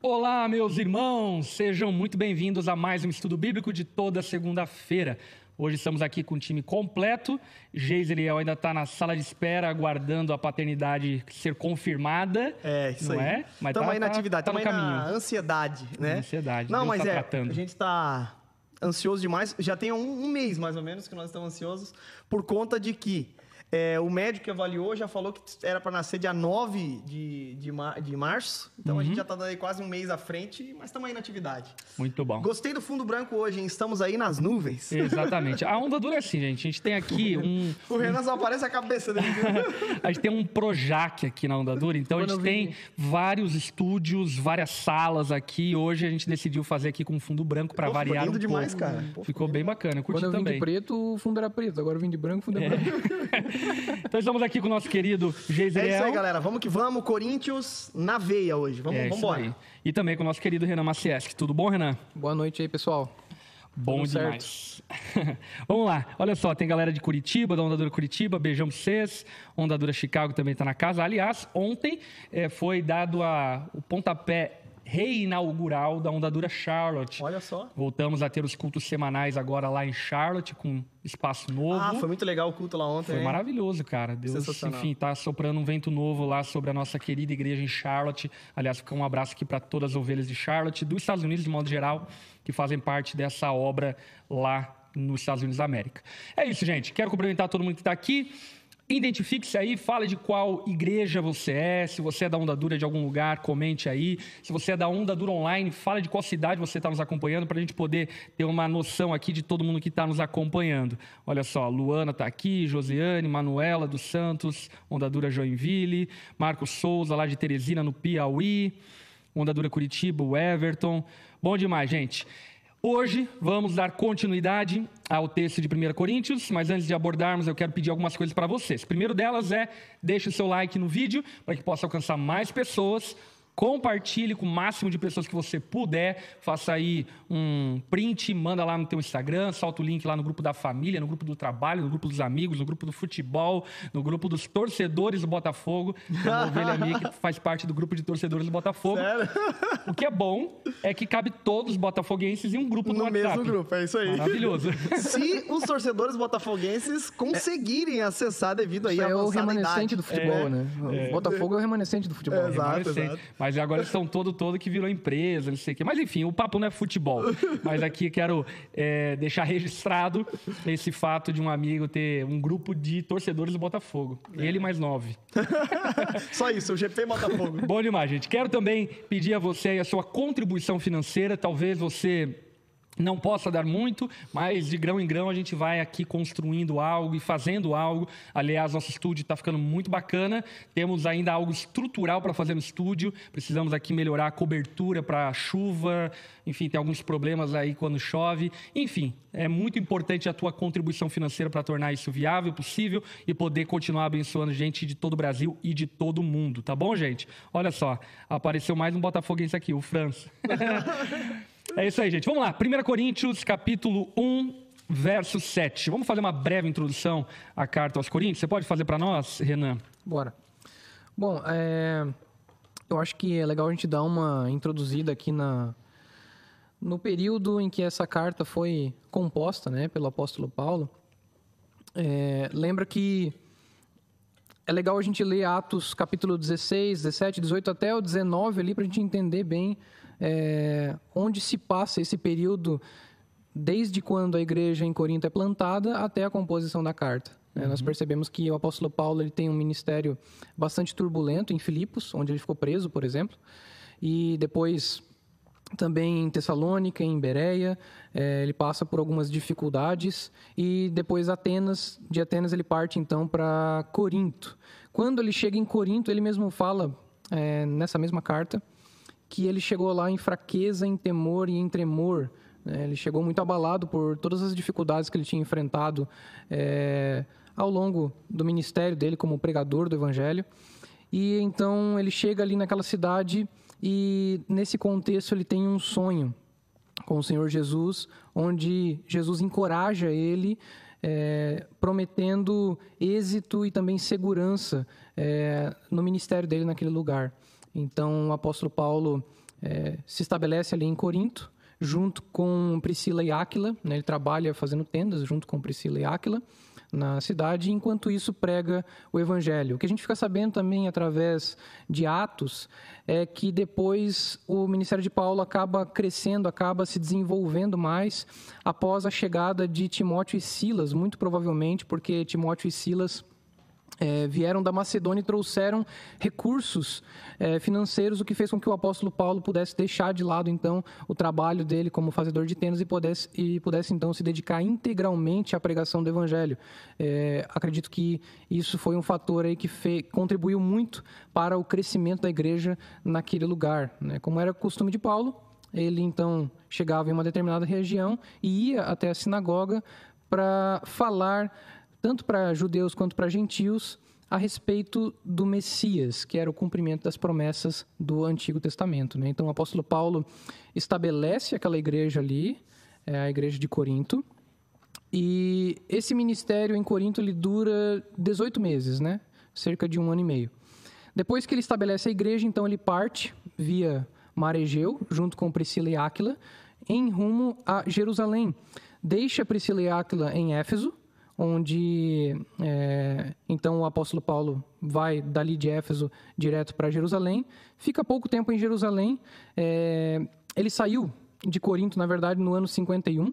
Olá, meus irmãos! Sejam muito bem-vindos a mais um estudo bíblico de toda segunda-feira. Hoje estamos aqui com o time completo. Geiseriel ainda está na sala de espera, aguardando a paternidade ser confirmada. É, isso não aí. é? Mas estamos tá- aí na tá- atividade, tá estamos aí na caminho. ansiedade, né? Ansiedade, Não, Deus mas tá é, tratando. a gente está ansioso demais. Já tem um, um mês, mais ou menos, que nós estamos ansiosos por conta de que é, o médico que avaliou já falou que era para nascer dia 9 de, de, mar- de março. Então Uhum. a gente já está aí quase um mês à frente, mas estamos aí na atividade. Muito bom. Gostei do fundo branco hoje, hein? Estamos aí nas nuvens. Exatamente. A onda dura é assim, gente. A gente tem aqui um. O Renan só aparece a cabeça dele. A gente tem um Projac aqui na Onda Dura, então a Quando gente eu tem vi- vários estúdios, várias salas aqui. Hoje a gente decidiu fazer aqui com fundo branco para Pô, ficou variar lindo um demais, pouco. cara. Pô, Ficou bem bacana, eu curti Quando eu vim também. de preto, o fundo era preto. Agora eu vim de branco, o fundo é, branco. Então estamos aqui com o nosso querido É Geiseriel. isso aí, galera. Vamos que vamos. Corinthians na veia hoje. Vamos, É embora. aí. E também com o nosso querido Renan Macieski. Tudo bom, Renan? Boa noite aí, pessoal. Bom Tudo demais. Vamos lá. Olha só, tem galera de Curitiba, da Onda Dura Curitiba, beijão pra vocês. Onda Dura Chicago também está na casa. Aliás, ontem eh, foi dado a, o pontapé reinaugural da Onda Dura Charlotte. Olha só. Voltamos a ter os cultos semanais agora lá em Charlotte, com espaço novo. Ah, foi muito legal o culto lá ontem. Foi hein? maravilhoso, cara. Deus, enfim, tá soprando um vento novo lá sobre a nossa querida igreja em Charlotte. Aliás, fica um abraço aqui para todas as ovelhas de Charlotte, dos Estados Unidos de modo geral, que fazem parte dessa obra lá nos Estados Unidos da América. É isso, gente. Quero cumprimentar todo mundo que está aqui. Identifique-se aí, fale de qual igreja você é, se você é da Onda Dura de algum lugar, comente aí. Se você é da Onda Dura Online, fale de qual cidade você está nos acompanhando, para a gente poder ter uma noção aqui de todo mundo que está nos acompanhando. Olha só, Luana está aqui, Josiane, Manuela dos Santos, Onda Dura Joinville, Marcos Souza, lá de Teresina, no Piauí, Onda Dura Curitiba, Everton. Bom demais, gente. Hoje vamos dar continuidade ao texto de 1 Coríntios, mas antes de abordarmos, eu quero pedir algumas coisas para vocês. Primeiro delas é deixe o seu like no vídeo para que possa alcançar mais pessoas. Compartilhe com o máximo de pessoas que você puder. Faça aí um print, manda lá no teu Instagram, solta o link lá no grupo da família, no grupo do trabalho, no grupo dos amigos, no grupo do futebol, no grupo dos torcedores do Botafogo. Tem uma ovelha minha que faz parte do grupo de torcedores do Botafogo. O que é bom é que cabe todos os botafoguenses em um grupo no, No WhatsApp. mesmo grupo, é isso aí. Maravilhoso. Se os torcedores botafoguenses conseguirem acessar devido aí Isso à é o remanescente idade. do futebol, né? O Botafogo é o remanescente do futebol. É, exato. Remanescente. Mas agora eles estão todo, todo que virou empresa, não sei o quê. Mas enfim, o papo não é futebol. Mas aqui quero é, deixar registrado esse fato de um amigo ter um grupo de torcedores do Botafogo. Ele mais nove. Só isso, o GP Botafogo. Bom demais, gente. Quero também pedir a você a sua contribuição financeira. Talvez você não possa dar muito, mas de grão em grão a gente vai aqui construindo algo e fazendo algo. Aliás, nosso estúdio está ficando muito bacana. Temos ainda algo estrutural para fazer no estúdio. Precisamos aqui melhorar a cobertura para chuva. Enfim, tem alguns problemas aí quando chove. Enfim, é muito importante a tua contribuição financeira para tornar isso viável, possível e poder continuar abençoando gente de todo o Brasil e de todo o mundo, tá bom, gente? Olha só, apareceu mais um botafoguense aqui, o França. É isso aí, gente. Vamos lá. 1 Coríntios, capítulo 1, verso 7. Vamos fazer uma breve introdução à carta aos Coríntios. Você pode fazer para nós, Renan? Bora. Bom, é, eu acho que é legal a gente dar uma introduzida aqui na, no período em que essa carta foi composta né, pelo apóstolo Paulo. É, lembra que é legal a gente ler Atos capítulo 16, 17, 18 até o 19 ali para a gente entender bem é, onde se passa esse período desde quando a igreja em Corinto é plantada até a composição da carta. né? Nós percebemos que o apóstolo Paulo ele tem um ministério bastante turbulento em Filipos, onde ele ficou preso, por exemplo, e depois também em Tessalônica, em Bereia, eh, ele passa por algumas dificuldades e depois Atenas, de Atenas ele parte então para Corinto. Quando ele chega em Corinto, ele mesmo fala eh, nessa mesma carta que ele chegou lá em fraqueza, em temor e em tremor. né? Ele chegou muito abalado por todas as dificuldades que ele tinha enfrentado eh, ao longo do ministério dele como pregador do Evangelho. E então ele chega ali naquela cidade e nesse contexto ele tem um sonho com o Senhor Jesus, onde Jesus encoraja ele, é, prometendo êxito e também segurança é, no ministério dele naquele lugar. Então o apóstolo Paulo é, se estabelece ali em Corinto, junto com Priscila e Áquila. Né? Ele trabalha fazendo tendas junto com Priscila e Áquila na cidade, enquanto isso prega o evangelho. O que a gente fica sabendo também através de Atos é que depois o ministério de Paulo acaba crescendo, acaba se desenvolvendo mais após a chegada de Timóteo e Silas, muito provavelmente porque Timóteo e Silas é, vieram da Macedônia e trouxeram recursos é, financeiros, o que fez com que o apóstolo Paulo pudesse deixar de lado então o trabalho dele como fazedor de tendas e pudesse, e pudesse então se dedicar integralmente à pregação do evangelho. É, acredito que isso foi um fator aí que contribuiu muito para o crescimento da igreja naquele lugar. Né? Como era costume de Paulo, ele então chegava em uma determinada região e ia até a sinagoga para falar tanto para judeus quanto para gentios, a respeito do Messias, que era o cumprimento das promessas do Antigo Testamento. Né? Então, o apóstolo Paulo estabelece aquela igreja ali, é a igreja de Corinto, e esse ministério em Corinto ele dura 18 meses, né? cerca de um ano e meio. Depois que ele estabelece a igreja, então ele parte via Mar Egeu, junto com Priscila e Áquila, em rumo a Jerusalém. Deixa Priscila e Áquila em Éfeso, onde é, então o apóstolo Paulo vai dali de Éfeso direto para Jerusalém, fica pouco tempo em Jerusalém. É, ele saiu de Corinto, na verdade, no ano 51,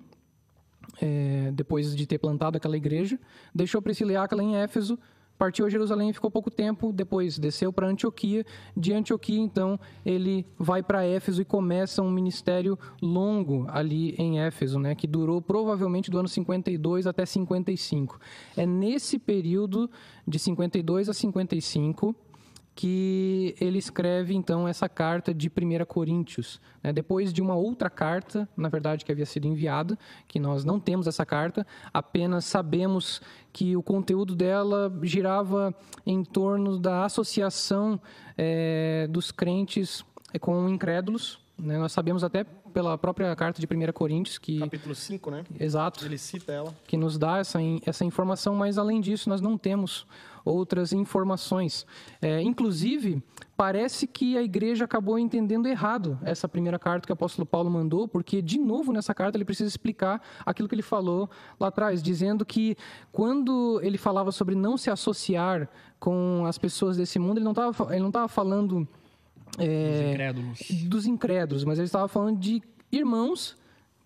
é, depois de ter plantado aquela igreja, deixou Priscila e Áquila em Éfeso, partiu a Jerusalém ficou pouco tempo, depois desceu para Antioquia. De Antioquia, então, ele vai para Éfeso e começa um ministério longo ali em Éfeso, né, que durou provavelmente do ano 52 até 55. É nesse período de 52 a 55 que ele escreve então essa carta de 1 Coríntios. Né? Depois de uma outra carta, na verdade, que havia sido enviada, que nós não temos essa carta, apenas sabemos que o conteúdo dela girava em torno da associação é, dos crentes eh, com incrédulos. Né? Nós sabemos até pela própria carta de 1 Coríntios que capítulo 5, né? Exato. Ele cita ela. Que nos dá essa essa informação, mas além disso nós não temos outras informações. É, inclusive, parece que a igreja acabou entendendo errado essa primeira carta que o apóstolo Paulo mandou, porque, de novo, nessa carta ele precisa explicar aquilo que ele falou lá atrás, dizendo que quando ele falava sobre não se associar com as pessoas desse mundo, ele não estava falando. É, dos incrédulos. Dos incrédulos, mas ele estava falando de irmãos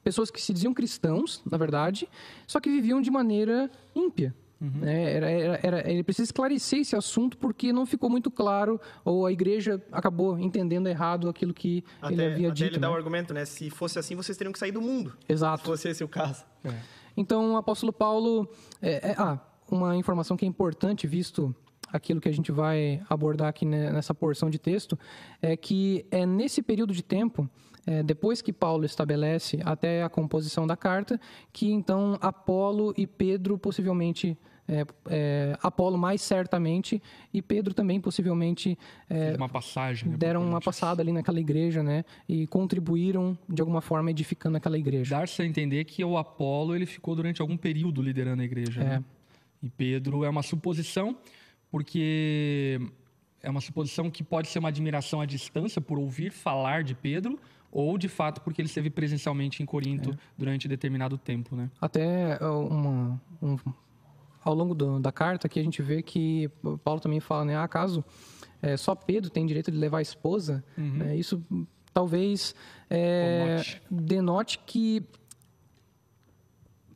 pessoas que se diziam cristãos, na verdade, só que viviam de maneira ímpia. Uhum. É, era, era, era, ele precisa esclarecer esse assunto porque não ficou muito claro ou a igreja acabou entendendo errado aquilo que até, ele havia até dito. ele dá né? o argumento, né? Se fosse assim, vocês teriam que sair do mundo. Exato. Se fosse esse o caso. É. Então, o apóstolo Paulo... É, é, ah, uma informação que é importante, visto aquilo que a gente vai abordar aqui nessa porção de texto, é que é nesse período de tempo é, depois que Paulo estabelece até a composição da carta, que então Apolo e Pedro possivelmente é, é, Apolo mais certamente e Pedro também possivelmente é, uma passagem né, deram uma passada ali naquela igreja né e contribuíram de alguma forma edificando aquela igreja dar-se a entender que o Apolo ele ficou durante algum período liderando a igreja né? e Pedro é uma suposição porque é uma suposição que pode ser uma admiração à distância por ouvir falar de Pedro ou de fato porque ele esteve presencialmente em Corinto é. durante determinado tempo, né? Até é, uma, um, ao longo do, da carta que a gente vê que Paulo também fala, né? Acaso é, só Pedro tem direito de levar a esposa? Uhum. Né? Isso talvez é, denote que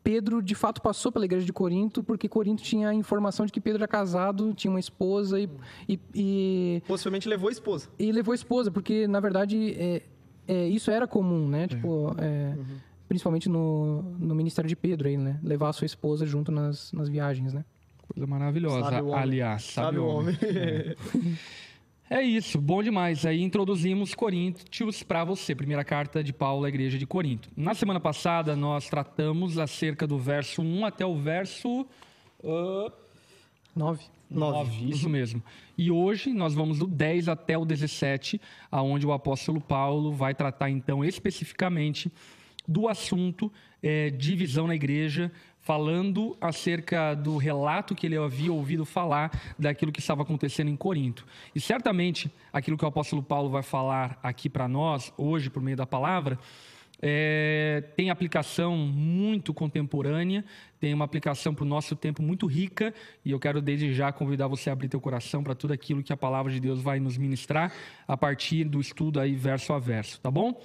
Pedro de fato passou pela igreja de Corinto porque Corinto tinha a informação de que Pedro era casado, tinha uma esposa e, e, e possivelmente levou a esposa. E levou a esposa porque na verdade é, é, isso era comum, né? É. Tipo, é, uhum. Principalmente no, no ministério de Pedro aí, né? Levar a sua esposa junto nas, nas viagens, né? Coisa maravilhosa, sabe aliás. Sabe, sabe o homem. homem. É. é. isso, bom demais. Aí introduzimos Coríntios para você, primeira carta de Paulo à igreja de Corinto. Na semana passada nós tratamos acerca do verso 1 até o verso uh, 9. 9, isso mesmo. E hoje nós vamos do 10 até o 17, aonde o apóstolo Paulo vai tratar então especificamente do assunto é, divisão na igreja, falando acerca do relato que ele havia ouvido falar daquilo que estava acontecendo em Corinto. E certamente aquilo que o apóstolo Paulo vai falar aqui para nós, hoje, por meio da palavra, é, tem aplicação muito contemporânea, tem uma aplicação para o nosso tempo muito rica, e eu quero desde já convidar você a abrir teu coração para tudo aquilo que a palavra de Deus vai nos ministrar a partir do estudo aí verso a verso, tá bom?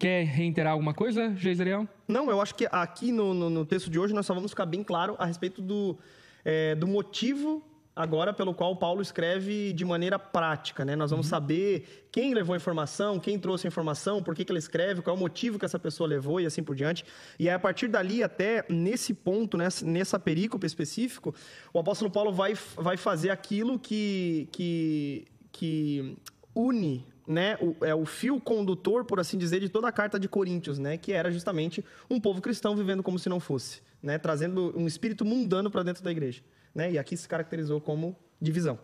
Quer reiterar alguma coisa, Geiseriel? Não, eu acho que aqui no, no, no, texto de hoje nós só vamos ficar bem claro a respeito do, é, do motivo agora pelo qual Paulo escreve de maneira prática, né? Nós vamos uhum. saber quem levou a informação, quem trouxe a informação, por que, que ele escreve, qual é o motivo que essa pessoa levou e assim por diante. E aí, a partir dali, até nesse ponto, nessa, nessa perícope específico, o apóstolo Paulo vai, vai fazer aquilo que, que, que une né, o, é o fio condutor, por assim dizer, de toda a carta de Coríntios, né, que era justamente um povo cristão vivendo como se não fosse, né, trazendo um espírito mundano para dentro da igreja. Né, e aqui se caracterizou como divisão.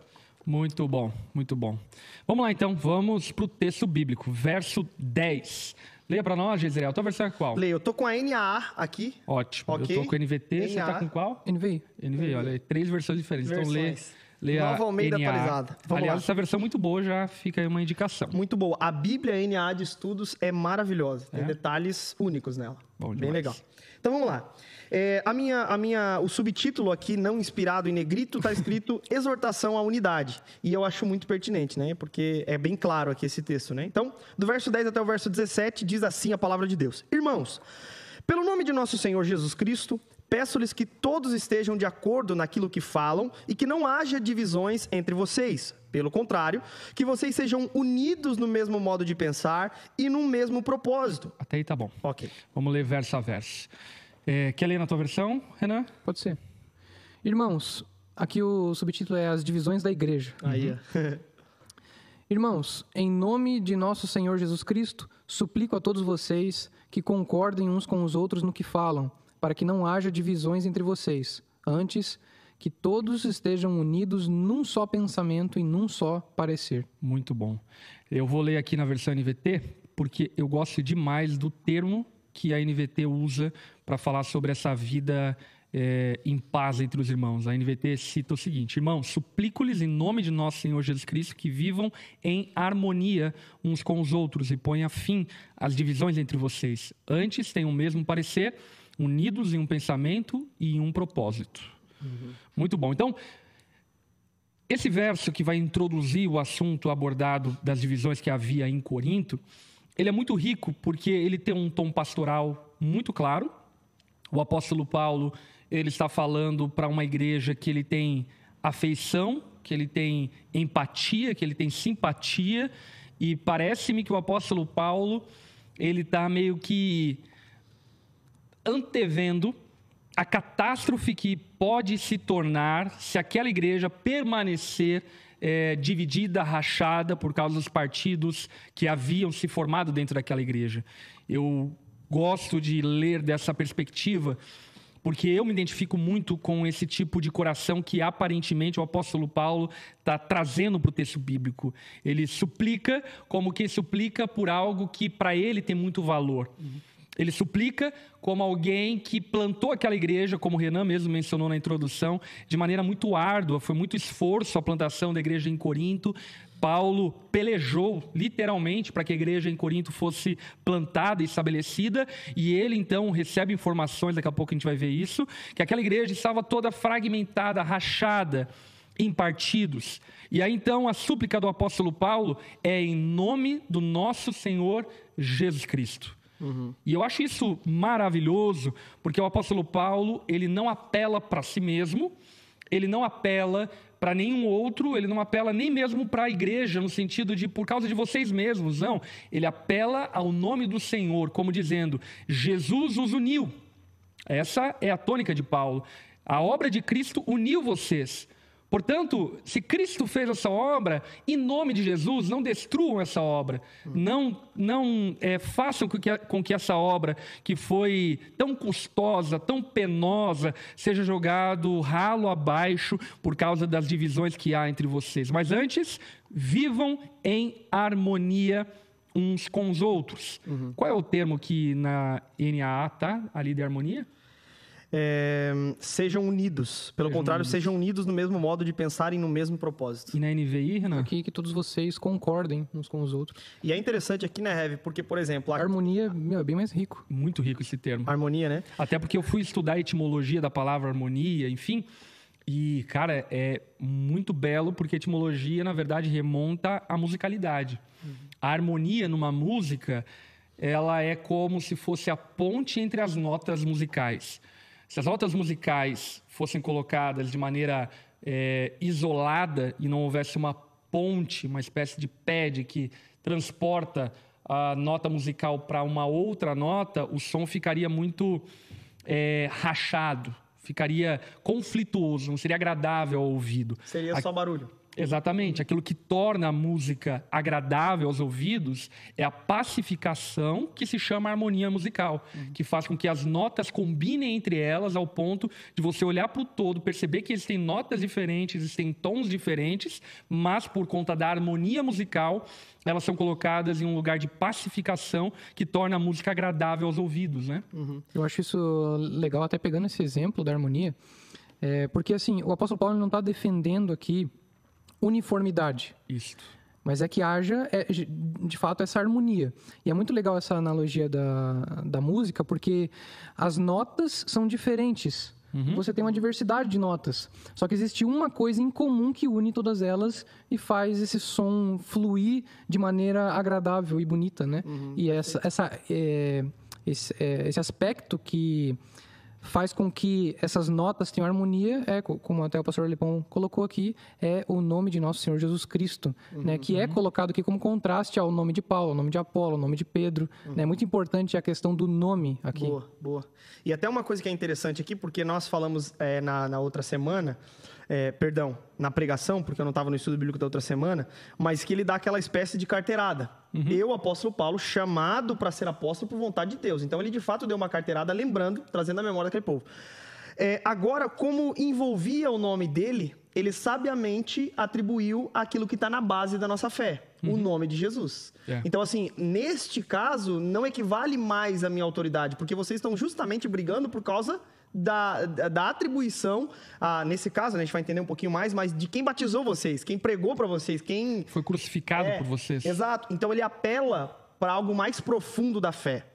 Muito bom, muito bom. Vamos lá então, vamos para o texto bíblico, verso 10. Leia para nós, Gisele. A tua versão é qual? Leia, eu tô com a NAA aqui. Ótimo. Okay. Eu tô com a NVT, NAA. você tá com qual? NVI. NVI, olha aí, três versões diferentes. Versões. Então lê Lê Nova Almeida NA. atualizada. Vamos Aliás, lá. essa versão é muito boa, já fica aí uma indicação. Muito boa. A Bíblia NA de Estudos é maravilhosa. Tem é? detalhes únicos nela. Bom Bem legal. Então vamos lá. É, a minha, a minha, o subtítulo aqui, não inspirado em negrito, está escrito Exortação à Unidade. E eu acho muito pertinente, né? Porque é bem claro aqui esse texto, né? Então, do verso 10 até o verso 17, diz assim a palavra de Deus: Irmãos, pelo nome de nosso Senhor Jesus Cristo, Peço-lhes que todos estejam de acordo naquilo que falam e que não haja divisões entre vocês. Pelo contrário, que vocês sejam unidos no mesmo modo de pensar e no mesmo propósito. Até aí tá bom. Ok. Vamos ler verso a verso. É, quer ler na tua versão, Renan? Pode ser. Irmãos, aqui o subtítulo é As Divisões da Igreja. Aí. Uhum. Irmãos, em nome de nosso Senhor Jesus Cristo, suplico a todos vocês que concordem uns com os outros no que falam para que não haja divisões entre vocês. Antes, que todos estejam unidos num só pensamento e num só parecer. Muito bom. Eu vou ler aqui na versão NVT, porque eu gosto demais do termo que a NVT usa para falar sobre essa vida é, em paz entre os irmãos. A NVT cita o seguinte: Irmãos, suplico-lhes em nome de nosso Senhor Jesus Cristo que vivam em harmonia uns com os outros e ponham fim às divisões entre vocês. Antes, tenham o mesmo parecer unidos em um pensamento e em um propósito. Uhum. Muito bom. Então, esse verso que vai introduzir o assunto abordado das divisões que havia em Corinto, ele é muito rico porque ele tem um tom pastoral muito claro. O apóstolo Paulo, ele está falando para uma igreja que ele tem afeição, que ele tem empatia, que ele tem simpatia, e parece-me que o apóstolo Paulo, ele está meio que antevendo a catástrofe que pode se tornar se aquela igreja permanecer é, dividida, rachada por causa dos partidos que haviam se formado dentro daquela igreja. Eu gosto de ler dessa perspectiva porque eu me identifico muito com esse tipo de coração que aparentemente o apóstolo Paulo está trazendo para o texto bíblico. Ele suplica como quem suplica por algo que para ele tem muito valor. Uhum. Ele suplica como alguém que plantou aquela igreja, como o Renan mesmo mencionou na introdução, de maneira muito árdua, foi muito esforço a plantação da igreja em Corinto. Paulo pelejou literalmente para que a igreja em Corinto fosse plantada e estabelecida, e ele então recebe informações, daqui a pouco a gente vai ver isso, que aquela igreja estava toda fragmentada, rachada em partidos. E aí então a súplica do apóstolo Paulo é em nome do nosso Senhor Jesus Cristo. Uhum. E eu acho isso maravilhoso, porque o apóstolo Paulo, ele não apela para si mesmo, ele não apela para nenhum outro, ele não apela nem mesmo para a igreja, no sentido de por causa de vocês mesmos, não. Ele apela ao nome do Senhor, como dizendo: Jesus os uniu. Essa é a tônica de Paulo. A obra de Cristo uniu vocês. Portanto, se Cristo fez essa obra, em nome de Jesus, não destruam essa obra. Não, não é, façam com que, com que essa obra, que foi tão custosa, tão penosa, seja jogado ralo abaixo por causa das divisões que há entre vocês. Mas antes, vivam em harmonia uns com os outros. Uhum. Qual é o termo que na NAA está ali de harmonia? É, sejam unidos. Pelo Sejam contrário, unidos. sejam unidos no mesmo modo de pensarem no mesmo propósito. E na NVI, Renan? Aqui que todos vocês concordem uns com os outros. E é interessante aqui, né, Heavy? Porque, por exemplo, A harmonia meu, é bem mais rico. Muito rico esse termo. harmonia, né? Até porque eu fui estudar a etimologia da palavra harmonia, enfim. E, cara, é muito belo porque a etimologia, na verdade, remonta à musicalidade. A harmonia numa música, ela é como se fosse a ponte entre as notas musicais. Se as notas musicais fossem colocadas de maneira é, isolada e não houvesse uma ponte, uma espécie de pad que transporta a nota musical para uma outra nota, o som ficaria muito é, rachado, ficaria conflituoso, não seria agradável ao ouvido. Seria só barulho. Exatamente. Aquilo que torna a música agradável aos ouvidos é a pacificação que se chama harmonia musical, que faz com que as notas combinem entre elas ao ponto de você olhar para o todo, perceber que existem notas diferentes, existem tons diferentes, mas por conta da harmonia musical, elas são colocadas em um lugar de pacificação que torna a música agradável aos ouvidos, né? Eu acho isso legal, até pegando esse exemplo da harmonia, é, porque assim, o apóstolo Paulo não está defendendo aqui uniformidade, Isso. mas é que haja, é, de fato, essa harmonia. E é muito legal essa analogia da, da música, porque as notas são diferentes. Você tem uma diversidade de notas. Só que existe uma coisa em comum que une todas elas e faz esse som fluir de maneira agradável e bonita, né? E essa, essa, é, esse, é, esse aspecto que faz com que essas notas tenham harmonia, é, co- como até o pastor Lepão colocou aqui, é o nome de nosso Senhor Jesus Cristo, né, que é colocado aqui como contraste ao nome de Paulo, ao nome de Apolo, ao nome de Pedro. né? É muito importante a questão do nome aqui. Boa, boa. E até uma coisa que é interessante aqui, porque nós falamos é, na, na outra semana, é, perdão, na pregação, porque eu não estava no estudo bíblico da outra semana, mas que ele dá aquela espécie de carteirada. Eu, apóstolo Paulo, chamado para ser apóstolo por vontade de Deus. Então ele de fato deu uma carteirada, lembrando, trazendo a memória daquele povo. É, agora, como envolvia o nome dele, ele sabiamente atribuiu aquilo que está na base da nossa fé, o nome de Jesus. É. Então, assim, neste caso, não equivale mais à minha autoridade, porque vocês estão justamente brigando por causa da, da, atribuição, ah, nesse caso, né, a gente vai entender um pouquinho mais, mas de quem batizou vocês, quem pregou para vocês, quem Foi crucificado é, por vocês. Exato. Então ele apela para algo mais profundo da fé.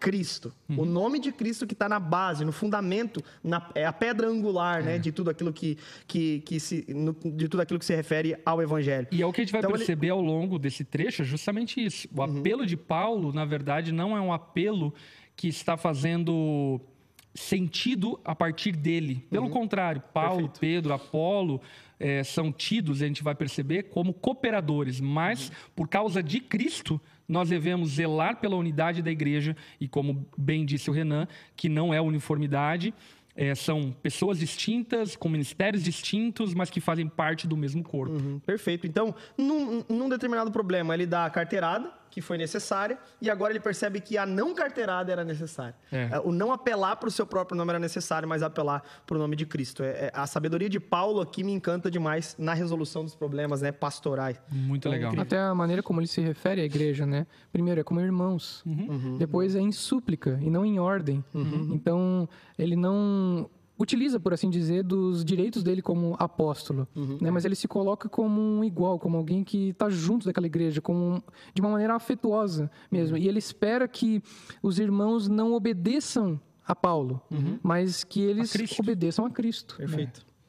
Cristo. O nome de Cristo que está na base, no fundamento, na, é a pedra angular, né, de tudo aquilo que, que, que se, no- de tudo aquilo que se refere ao Evangelho. E é o que a gente vai Então, ele- perceber ao longo desse trecho, é justamente isso. O apelo de Paulo, na verdade, não é um apelo que está fazendo sentido a partir dele. Pelo contrário, Paulo, Perfeito. Pedro, Apolo eh, são tidos, a gente vai perceber, como cooperadores, mas por causa de Cristo, nós devemos zelar pela unidade da igreja e, como bem disse o Renan, que não é uniformidade, eh, são pessoas distintas, com ministérios distintos, mas que fazem parte do mesmo corpo. Uhum, perfeito. Então, num, num determinado problema, ele dá a carteirada, que foi necessária, e agora ele percebe que a não carteirada era necessária. É. É, O não apelar para o seu próprio nome era necessário, mas apelar para o nome de Cristo. É- é- a sabedoria de Paulo aqui me encanta demais na resolução dos problemas né, pastorais. Muito legal. incrível. Até a maneira como ele se refere à igreja, né? Primeiro é como irmãos, depois é em súplica e não em ordem. Então ele não utiliza, por assim dizer, dos direitos dele como apóstolo, né? Mas ele se coloca como um igual, como alguém que está junto daquela igreja, como de uma maneira afetuosa mesmo. E ele espera que os irmãos não obedeçam a Paulo, mas que eles Cristo. obedeçam a Cristo. né?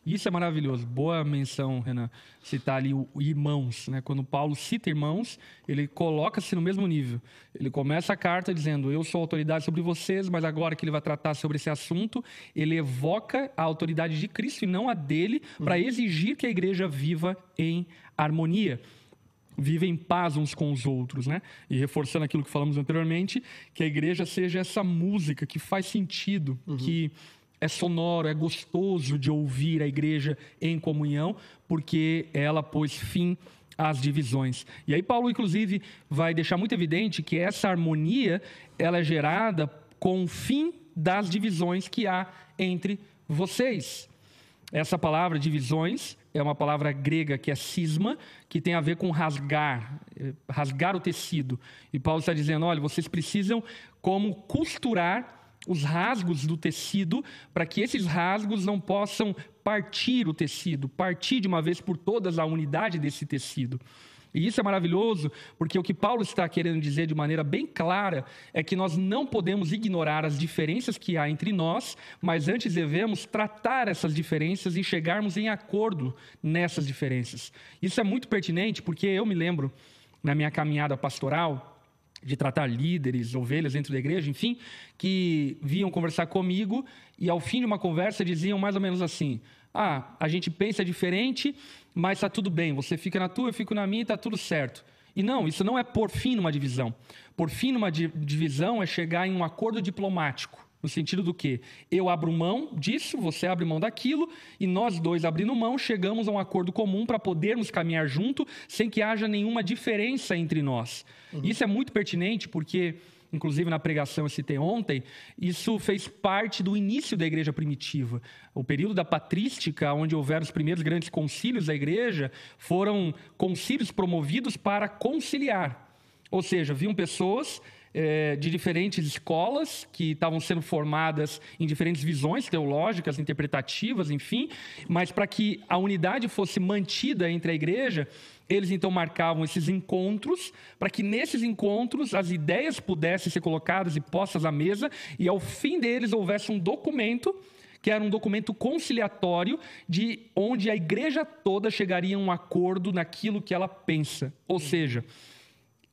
Isso é maravilhoso. Boa menção, Renan. Citar ali o irmãos, né? Quando Paulo cita irmãos, ele coloca-se no mesmo nível. Ele começa a carta dizendo: "Eu sou autoridade sobre vocês", mas agora que ele vai tratar sobre esse assunto, ele evoca a autoridade de Cristo e não a dele, para exigir que a igreja viva em harmonia. Viva em paz uns com os outros, né? E reforçando aquilo que falamos anteriormente, que a igreja seja essa música que faz sentido, que é sonoro, é gostoso de ouvir a igreja em comunhão, porque ela pôs fim às divisões. E aí Paulo, inclusive, vai deixar muito evidente que essa harmonia ela é gerada com o fim das divisões que há entre vocês. Essa palavra divisões é uma palavra grega que é cisma, que tem a ver com rasgar, eh, rasgar o tecido. E Paulo está dizendo: olha, vocês precisam como costurar os rasgos do tecido para que esses rasgos não possam partir o tecido, partir de uma vez por todas a unidade desse tecido. E isso é maravilhoso, porque o que Paulo está querendo dizer de maneira bem clara é que nós não podemos ignorar as diferenças que há entre nós, mas antes devemos tratar essas diferenças e chegarmos em acordo nessas diferenças. Isso é muito pertinente, porque eu me lembro, na minha caminhada pastoral, de tratar líderes, ovelhas dentro da igreja, enfim, que vinham conversar comigo e ao fim de uma conversa diziam mais ou menos assim: Ah, a gente pensa diferente, mas está tudo bem. Você fica na tua, eu fico na minha e está tudo certo. E não, isso não é por fim numa divisão. Por fim numa divisão é chegar em um acordo diplomático. No sentido do que eu abro mão disso, você abre mão daquilo, e nós dois abrindo mão chegamos a um acordo comum para podermos caminhar junto sem que haja nenhuma diferença entre nós. Uhum. Isso é muito pertinente porque inclusive na pregação eu citei ontem, isso fez parte do início da igreja primitiva. O período da patrística, onde houveram os primeiros grandes concílios da igreja, foram concílios promovidos para conciliar. Ou seja, viam pessoas é, de diferentes escolas que estavam sendo formadas em diferentes visões teológicas, interpretativas, enfim, mas para que a unidade fosse mantida entre a igreja, eles então marcavam esses encontros para que nesses encontros as ideias pudessem ser colocadas e postas à mesa e ao fim deles houvesse um documento que era um documento conciliatório de onde a igreja toda chegaria a um acordo naquilo que ela pensa. Ou seja,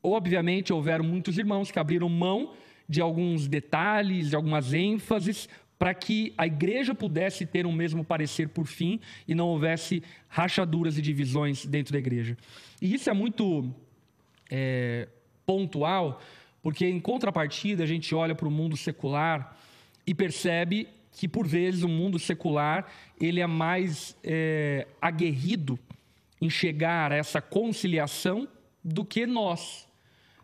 obviamente houveram muitos irmãos que abriram mão de alguns detalhes, de algumas ênfases para que a igreja pudesse ter um mesmo parecer por fim e não houvesse rachaduras e divisões dentro da igreja. E isso é muito é, pontual, porque em contrapartida a gente olha para o mundo secular e percebe que por vezes o mundo secular ele é mais é, aguerrido em chegar a essa conciliação do que nós,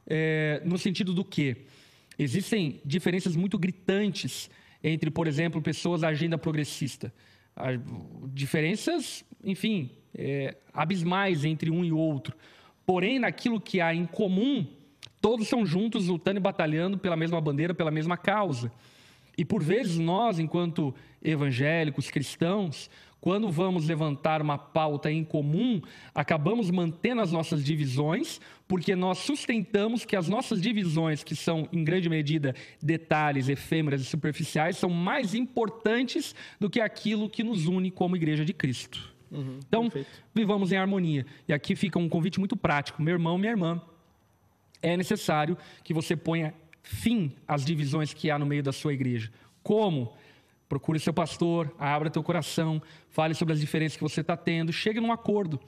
é, no sentido do que existem diferenças muito gritantes entre, por exemplo, pessoas da agenda progressista. Diferenças, enfim, é, abismais entre um e outro. Porém, naquilo que há em comum, todos são juntos lutando e batalhando pela mesma bandeira, pela mesma causa. E por vezes nós, enquanto evangélicos, cristãos, quando vamos levantar uma pauta em comum, acabamos mantendo as nossas divisões, porque nós sustentamos que as nossas divisões, que são em grande medida detalhes, efêmeras e superficiais, são mais importantes do que aquilo que nos une como Igreja de Cristo. Uhum, então, perfeito. vivamos em harmonia. E aqui fica um convite muito prático. Meu irmão, minha irmã, é necessário que você ponha fim às divisões que há no meio da sua igreja. Como? Procure seu pastor, abra teu coração, fale sobre as diferenças que você está tendo, chegue num acordo.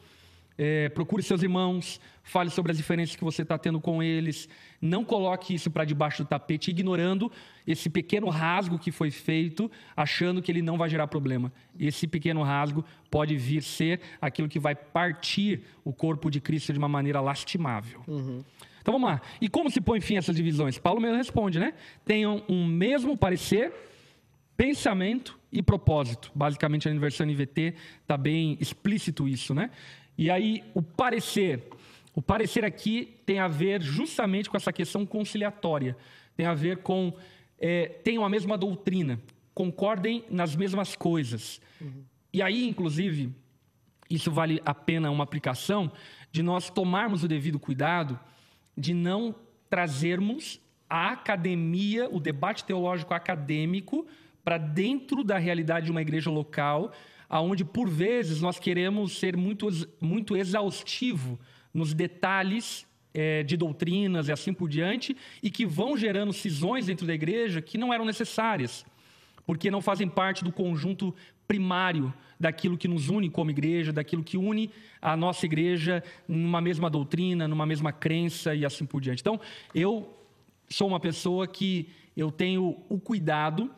É, procure seus irmãos, fale sobre as diferenças que você está tendo com eles. Não coloque isso para debaixo do tapete, ignorando esse pequeno rasgo que foi feito, achando que ele não vai gerar problema. Esse pequeno rasgo pode vir ser aquilo que vai partir o corpo de Cristo de uma maneira lastimável. Uhum. Então vamos lá. E como se põe fim a essas divisões? Paulo mesmo responde, né? Tenham um mesmo parecer pensamento e propósito. Basicamente, na versão NVT está bem explícito isso, né? E aí, o parecer. O parecer aqui tem a ver justamente com essa questão conciliatória. Tem a ver com é, tenham a mesma doutrina, concordem nas mesmas coisas. Uhum. E aí, inclusive, isso vale a pena uma aplicação de nós tomarmos o devido cuidado de não trazermos a academia, o debate teológico acadêmico, para dentro da realidade de uma igreja local, aonde por vezes nós queremos ser muito, muito exaustivo nos detalhes é, de doutrinas e assim por diante, e que vão gerando cisões dentro da igreja que não eram necessárias, porque não fazem parte do conjunto primário daquilo que nos une como igreja, daquilo que une a nossa igreja numa mesma doutrina, numa mesma crença e assim por diante. Então, eu sou uma pessoa que eu tenho o cuidado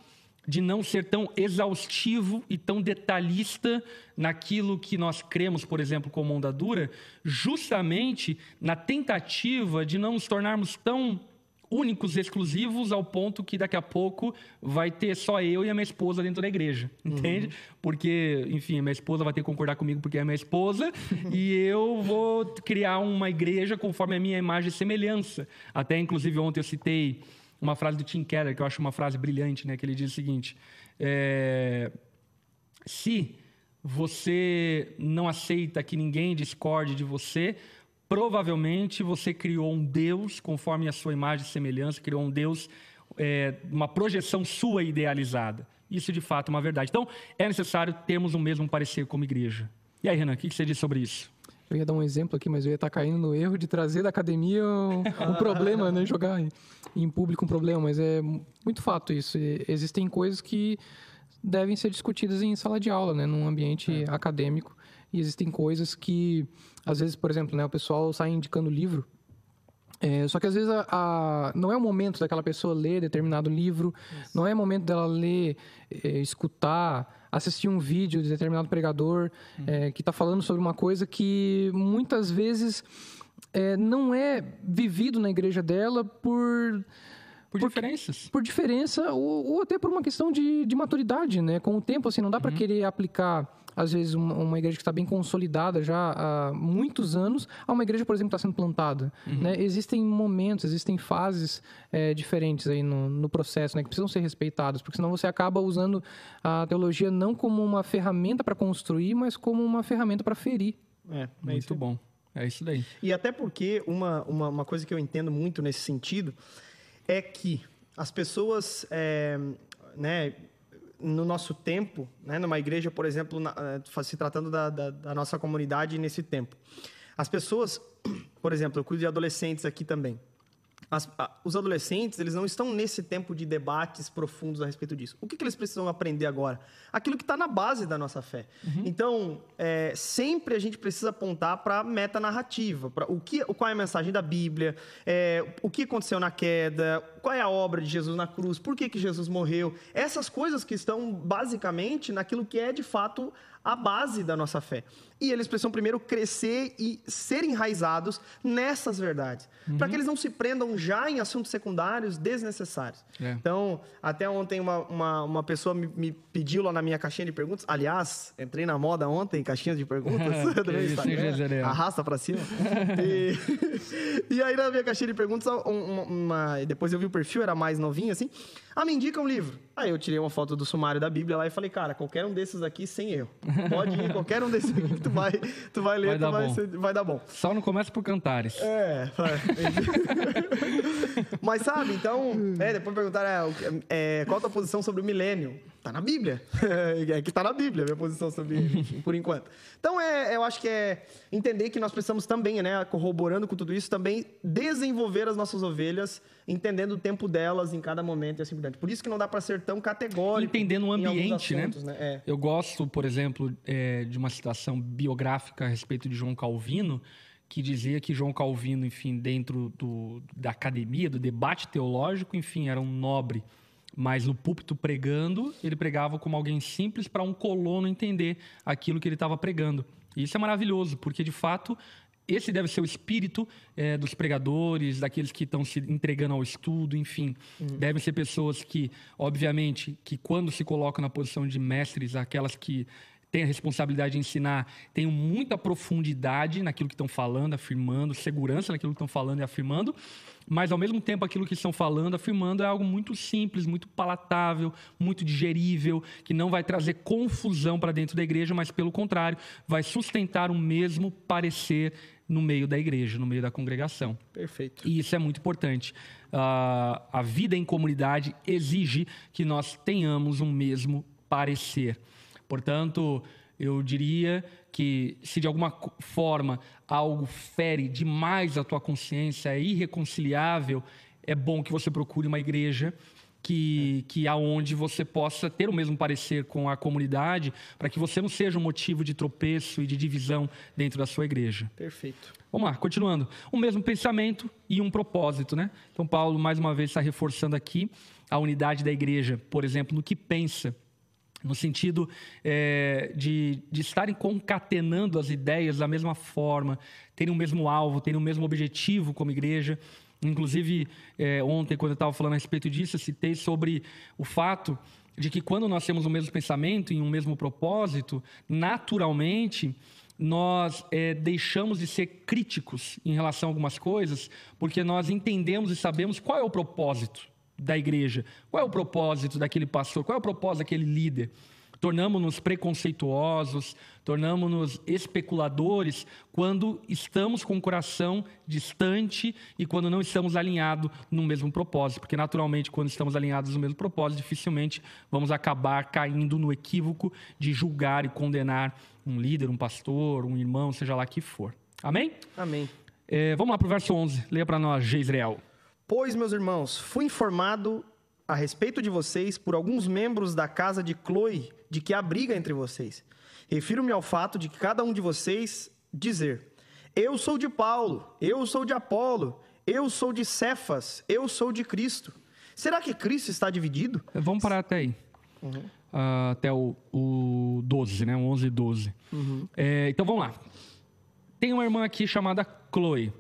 de não ser tão exaustivo e tão detalhista naquilo que nós cremos, por exemplo, como onda dura, justamente na tentativa de não nos tornarmos tão únicos, exclusivos, ao ponto que daqui a pouco vai ter só eu e a minha esposa dentro da igreja, uhum. entende? Uhum. Porque, enfim, a minha esposa vai ter que concordar comigo porque é minha esposa, e eu vou criar uma igreja conforme a minha imagem e semelhança. Até, inclusive, ontem eu citei uma frase do Tim Keller, que eu acho uma frase brilhante, né? Que ele diz o seguinte: é, se você não aceita que ninguém discorde de você, provavelmente você criou um Deus conforme a sua imagem e semelhança, criou um Deus, é, uma projeção sua idealizada. Isso de fato é uma verdade. Então, é necessário termos o mesmo parecer como igreja. E aí, Renan, o que você diz sobre isso? Eu ia dar um exemplo aqui, mas eu ia estar caindo no erro de trazer da academia um, um problema, né? Jogar em, em, público um problema, mas é muito fato isso. Existem coisas que devem ser discutidas em sala de aula, né? Num ambiente é. acadêmico. E existem coisas que, às vezes, por exemplo, né? O pessoal sai indicando livro é, só que às vezes a, a, não é o momento daquela pessoa ler determinado livro, Isso. não é o momento dela ler, é, escutar, assistir um vídeo de determinado pregador uhum. é, que está falando sobre uma coisa que muitas vezes é, não é vivido na igreja dela por por, por diferenças. Por diferença ou, ou, até por uma questão de, de maturidade, né? Com o tempo, assim, não dá para uhum. querer aplicar às vezes, uma, uma, igreja que está bem consolidada já há muitos anos, a uma igreja, por exemplo, que está sendo plantada. Uhum. Né? Existem momentos, existem fases é, diferentes aí no, no processo, né? que precisam ser respeitadas, porque senão você acaba usando a teologia não como uma ferramenta para construir, mas como uma ferramenta para ferir. É, é muito bom. É isso daí. E até porque uma, uma, uma, coisa que eu entendo muito nesse sentido é que as pessoas, é, né, no nosso tempo, né, numa igreja, por exemplo, na, eh, se tratando da, da, da, nossa comunidade nesse tempo. As pessoas, por exemplo, eu cuido de adolescentes aqui também. As, a, os adolescentes, eles não estão nesse tempo de debates profundos a respeito disso. O que, que eles precisam aprender agora? Aquilo que está na base da nossa fé. Uhum. Então, é, sempre a gente precisa apontar para a metanarrativa, para o que, qual é a mensagem da Bíblia, é, o que aconteceu na queda, qual é a obra de Jesus na cruz, por que, que Jesus morreu. Essas coisas que estão basicamente naquilo que é de fato a base da nossa fé. E eles precisam primeiro crescer e ser enraizados nessas verdades, uhum. para que eles não se prendam já em assuntos secundários desnecessários. É. Então, até ontem uma, uma, uma pessoa me, me, pediu lá na minha caixinha de perguntas. Aliás, entrei na moda ontem, caixinhas de perguntas do meu Instagram. Arrasta para cima. e, e, aí na minha caixinha de perguntas, uma, uma, depois eu vi o perfil, era mais novinho assim. Ah, me indica um livro. Aí eu tirei uma foto do sumário da Bíblia lá e falei, cara, qualquer um desses aqui sem erro. Pode ir, qualquer um desses aqui tu vai, tu vai ler, vai, dar, vai, ser, vai dar bom. Só não começa por cantares. É, Mas sabe, então, é, depois perguntaram é, é, qual a tua posição sobre o milênio. Tá na Bíblia. É que tá na Bíblia a minha posição sobre por enquanto. Então, é, eu acho que é entender que nós precisamos também, né, corroborando com tudo isso, também desenvolver as nossas ovelhas, entendendo o tempo delas em cada momento e assim por diante. Por isso que não dá para ser tão categórico. Entendendo o ambiente, né? assuntos, né? né? É. Eu gosto, por exemplo, é, de uma citação biográfica a respeito de João Calvino, que dizia que João Calvino, enfim, dentro do, da academia, do debate teológico, enfim, era um nobre mas no púlpito pregando, ele pregava como alguém simples para um colono entender aquilo que ele estava pregando. E isso é maravilhoso, porque de fato esse deve ser o espírito é, dos pregadores, daqueles que estão se entregando ao estudo, enfim. Uhum. Devem ser pessoas que, obviamente, que quando se colocam na posição de mestres, aquelas que têm a responsabilidade de ensinar, tenham muita profundidade naquilo que estão falando, afirmando, segurança naquilo que estão falando e afirmando, mas ao mesmo tempo aquilo que estão falando, afirmando é algo muito simples, muito palatável, muito digerível, que não vai trazer confusão para dentro da igreja, mas pelo contrário, vai sustentar o mesmo parecer no meio da igreja, no meio da congregação. Perfeito. E isso é muito importante. Uh, a vida em comunidade exige que nós tenhamos um mesmo parecer. Portanto, eu diria que se de alguma forma algo fere demais a tua consciência, é irreconciliável, é bom que você procure uma igreja que, que aonde você possa ter o mesmo parecer com a comunidade, para que você não seja um motivo de tropeço e de divisão dentro da sua igreja. Perfeito. Vamos lá, continuando. O mesmo pensamento e um propósito, né? Então, Paulo, mais uma vez, está reforçando aqui a unidade da igreja, por exemplo, no que pensa no sentido é, de, de estarem concatenando as ideias da mesma forma, terem o mesmo alvo, terem o mesmo objetivo como igreja. Inclusive, é, ontem, quando eu estava falando a respeito disso, eu citei sobre o fato de que quando nós temos o mesmo pensamento e um mesmo propósito, naturalmente nós é, deixamos de ser críticos em relação a algumas coisas, porque nós entendemos e sabemos qual é o propósito da igreja? Qual é o propósito daquele pastor? Qual é o propósito daquele líder? Tornamos-nos preconceituosos, tornamos-nos especuladores quando estamos com o coração distante e quando não estamos alinhados no mesmo propósito. Porque, naturalmente, quando estamos alinhados no mesmo propósito, dificilmente vamos acabar caindo no equívoco de julgar e condenar um líder, um pastor, um irmão, seja lá que for. Amém? Amém. É, vamos lá para o verso 11. Leia para nós, Geisrael. Pois, meus irmãos, fui informado a respeito de vocês por alguns membros da casa de Chloe de que há briga entre vocês. Refiro-me ao fato de que cada um de vocês dizer: Eu sou de Paulo, eu sou de Apolo, eu sou de Cefas, eu sou de Cristo. Será que Cristo está dividido? Vamos parar até aí. Uhum. Uh, até o, o 12, né? O 11 e 12. Uhum. É, então vamos lá. Tem uma irmã aqui chamada Chloe.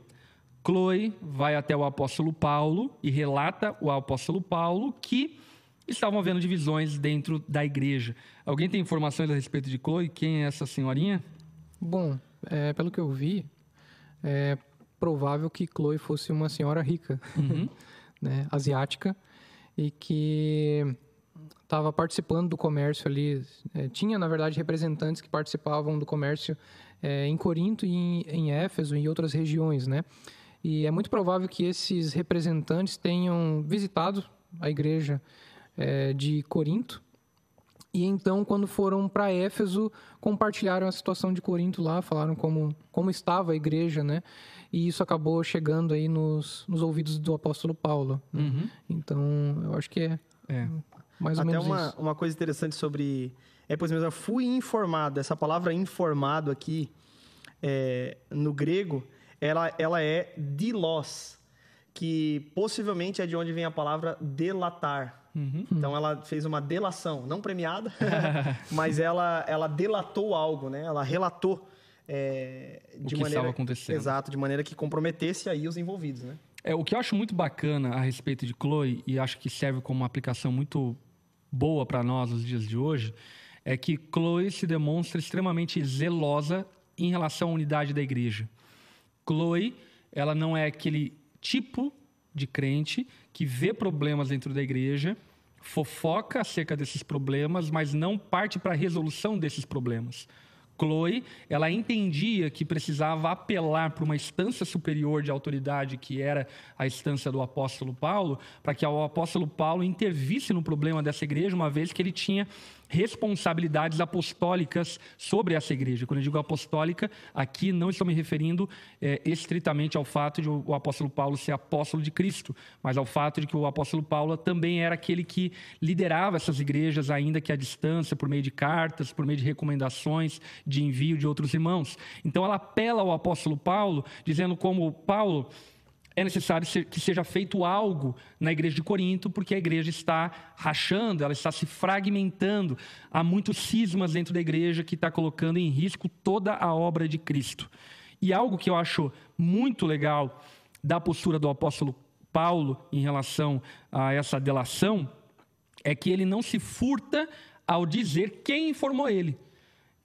Chloe vai até o apóstolo Paulo e relata o apóstolo Paulo que estavam havendo divisões dentro da igreja. Alguém tem informações a respeito de Chloe? Quem é essa senhorinha? Bom, é, pelo que eu vi, é provável que Chloe fosse uma senhora rica, uhum. né, asiática, e que estava participando do comércio ali. É, tinha, na verdade, representantes que participavam do comércio é, em Corinto e em, em Éfeso e em outras regiões, né? E é muito provável que esses representantes tenham visitado a igreja é, de Corinto. E então, quando foram para Éfeso, compartilharam a situação de Corinto lá, falaram como, como estava a igreja, né? E isso acabou chegando aí nos, nos ouvidos do apóstolo Paulo. Né? Uhum. Então, eu acho que é, é. mais ou Até menos uma, isso. uma coisa interessante sobre... É, pois mesmo, eu fui informado. Essa palavra informado aqui, é, no grego, ela, ela é dilos, que possivelmente é de onde vem a palavra delatar. Uhum. Então ela fez uma delação, não premiada, mas ela, ela delatou algo, né? Ela relatou é, de o que maneira estava acontecendo. Exato, de maneira que comprometesse aí os envolvidos, né? É, o que eu acho muito bacana a respeito de Chloe e acho que serve como uma aplicação muito boa para nós nos dias de hoje é que Chloe se demonstra extremamente zelosa em relação à unidade da igreja. Chloe, ela não é aquele tipo de crente que vê problemas dentro da igreja, fofoca acerca desses problemas, mas não parte para a resolução desses problemas. Chloe, ela entendia que precisava apelar para uma instância superior de autoridade, que era a instância do apóstolo Paulo, para que o apóstolo Paulo intervisse no problema dessa igreja, uma vez que ele tinha responsabilidades apostólicas sobre essa igreja. Quando eu digo apostólica, aqui não estou me referindo é, estritamente ao fato de o apóstolo Paulo ser apóstolo de Cristo, mas ao fato de que o apóstolo Paulo também era aquele que liderava essas igrejas, ainda que à distância, por meio de cartas, por meio de recomendações, de envio de outros irmãos. Então ela apela ao apóstolo Paulo, dizendo como Paulo é necessário que seja feito algo na igreja de Corinto, porque a igreja está rachando, ela está se fragmentando. Há muitos cismas dentro da igreja que está colocando em risco toda a obra de Cristo. E algo que eu acho muito legal da postura do apóstolo Paulo em relação a essa delação é que ele não se furta ao dizer quem informou ele.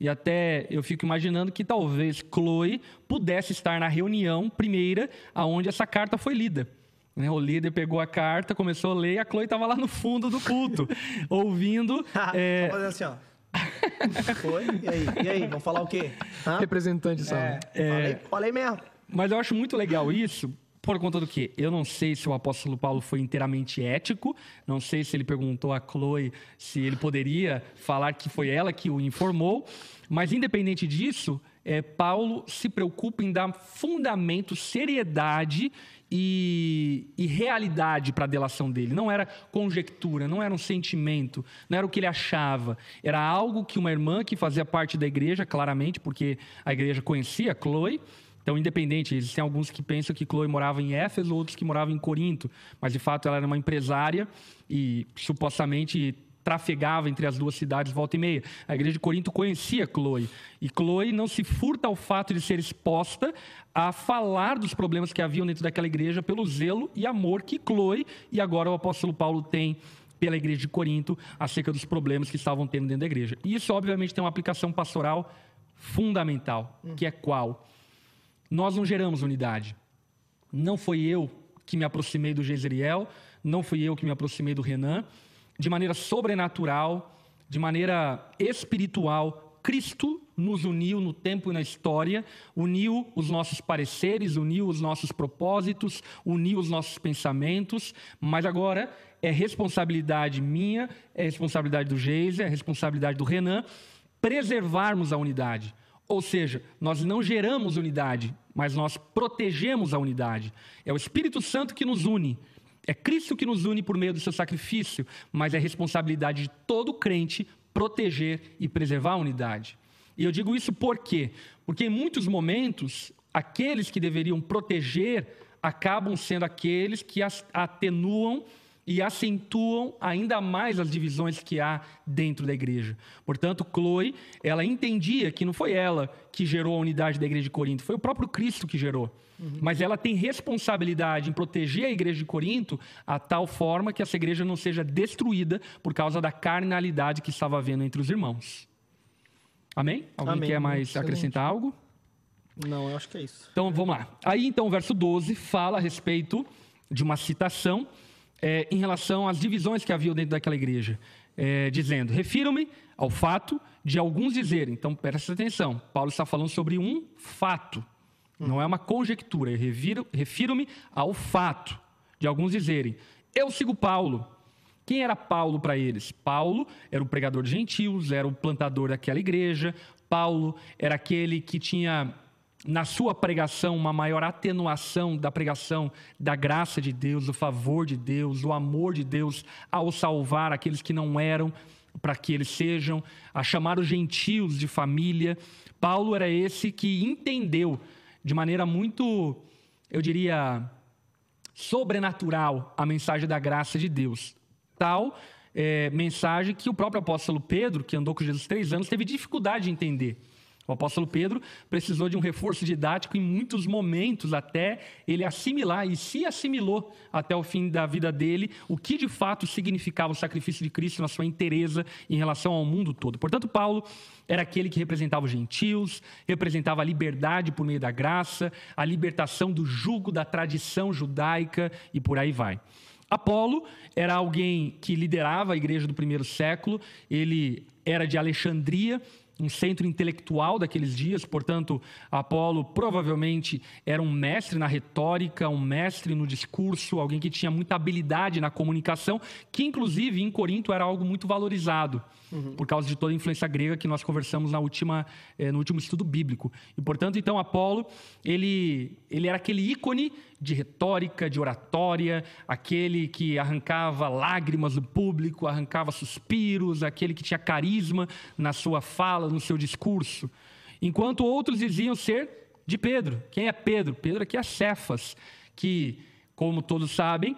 E até eu fico imaginando que talvez Chloe pudesse estar na reunião primeira aonde essa carta foi lida. Né, o líder pegou a carta, começou a ler e a Chloe estava lá no fundo do culto, ouvindo. é... fazendo assim, ó. Foi? E aí? E aí? Vamos falar o quê? Hã? Representante só. É, é... Falei, falei mesmo. Mas eu acho muito legal isso, por conta do quê? Eu não sei se o apóstolo Paulo foi inteiramente ético, não sei se ele perguntou a Chloe se ele poderia falar que foi ela que o informou, mas independente disso, é, Paulo se preocupa em dar fundamento, seriedade e, e realidade para a delação dele. Não era conjectura, não era um sentimento, não era o que ele achava. Era algo que uma irmã que fazia parte da igreja, claramente, porque a igreja conhecia Chloe, então, independente, existem alguns que pensam que Chloe morava em Éfeso, outros que moravam em Corinto, mas de fato ela era uma empresária e supostamente trafegava entre as duas cidades volta e meia. A igreja de Corinto conhecia Chloe. E Chloe não se furta ao fato de ser exposta a falar dos problemas que haviam dentro daquela igreja pelo zelo e amor que Chloe e agora o apóstolo Paulo tem pela igreja de Corinto acerca dos problemas que estavam tendo dentro da igreja. E isso, obviamente, tem uma aplicação pastoral fundamental, que é qual? Nós não geramos unidade. Não foi eu que me aproximei do Jezreel, não fui eu que me aproximei do Renan, de maneira sobrenatural, de maneira espiritual, Cristo nos uniu no tempo e na história, uniu os nossos pareceres, uniu os nossos propósitos, uniu os nossos pensamentos, mas agora é responsabilidade minha, é responsabilidade do Geise, é responsabilidade do Renan preservarmos a unidade. Ou seja, nós não geramos unidade, mas nós protegemos a unidade. É o Espírito Santo que nos une. É Cristo que nos une por meio do seu sacrifício, mas é responsabilidade de todo crente proteger e preservar a unidade. E eu digo isso por quê? Porque em muitos momentos, aqueles que deveriam proteger acabam sendo aqueles que atenuam e acentuam ainda mais as divisões que há dentro da igreja. Portanto, Chloe, ela entendia que não foi ela que gerou a unidade da igreja de Corinto, foi o próprio Cristo que gerou. Uhum. Mas ela tem responsabilidade em proteger a igreja de Corinto a tal forma que essa igreja não seja destruída por causa da carnalidade que estava havendo entre os irmãos. Amém? Alguém Amém. quer mais Excelente. acrescentar algo? Não, eu acho que é isso. Então vamos lá. Aí então o verso 12 fala a respeito de uma citação é, em relação às divisões que havia dentro daquela igreja, é, dizendo: Refiro-me ao fato de alguns dizerem. Então, presta atenção, Paulo está falando sobre um fato, não é uma conjectura. Refiro-me ao fato de alguns dizerem: Eu sigo Paulo. Quem era Paulo para eles? Paulo era o pregador de gentios, era o plantador daquela igreja. Paulo era aquele que tinha na sua pregação uma maior atenuação da pregação da graça de Deus, do favor de Deus, do amor de Deus ao salvar aqueles que não eram, para que eles sejam, a chamar os gentios de família. Paulo era esse que entendeu de maneira muito, eu diria, sobrenatural a mensagem da graça de Deus. Tal é, mensagem que o próprio apóstolo Pedro, que andou com Jesus três anos, teve dificuldade de entender. O apóstolo Pedro precisou de um reforço didático em muitos momentos até ele assimilar e se assimilou até o fim da vida dele o que de fato significava o sacrifício de Cristo na sua inteireza em relação ao mundo todo. Portanto, Paulo era aquele que representava os gentios, representava a liberdade por meio da graça, a libertação do jugo da tradição judaica e por aí vai. Apolo era alguém que liderava a igreja do primeiro século, ele era de Alexandria, um centro intelectual daqueles dias, portanto, Apolo provavelmente era um mestre na retórica, um mestre no discurso, alguém que tinha muita habilidade na comunicação, que inclusive em Corinto era algo muito valorizado, uhum. por causa de toda a influência grega que nós conversamos na última, eh, no último estudo bíblico. E, portanto, então, Apolo, ele, ele era aquele ícone de retórica, de oratória, aquele que arrancava lágrimas do público, arrancava suspiros, aquele que tinha carisma na sua fala, no seu discurso. Enquanto outros diziam ser de Pedro. Quem é Pedro? Pedro aqui é Cefas, que, como todos sabem,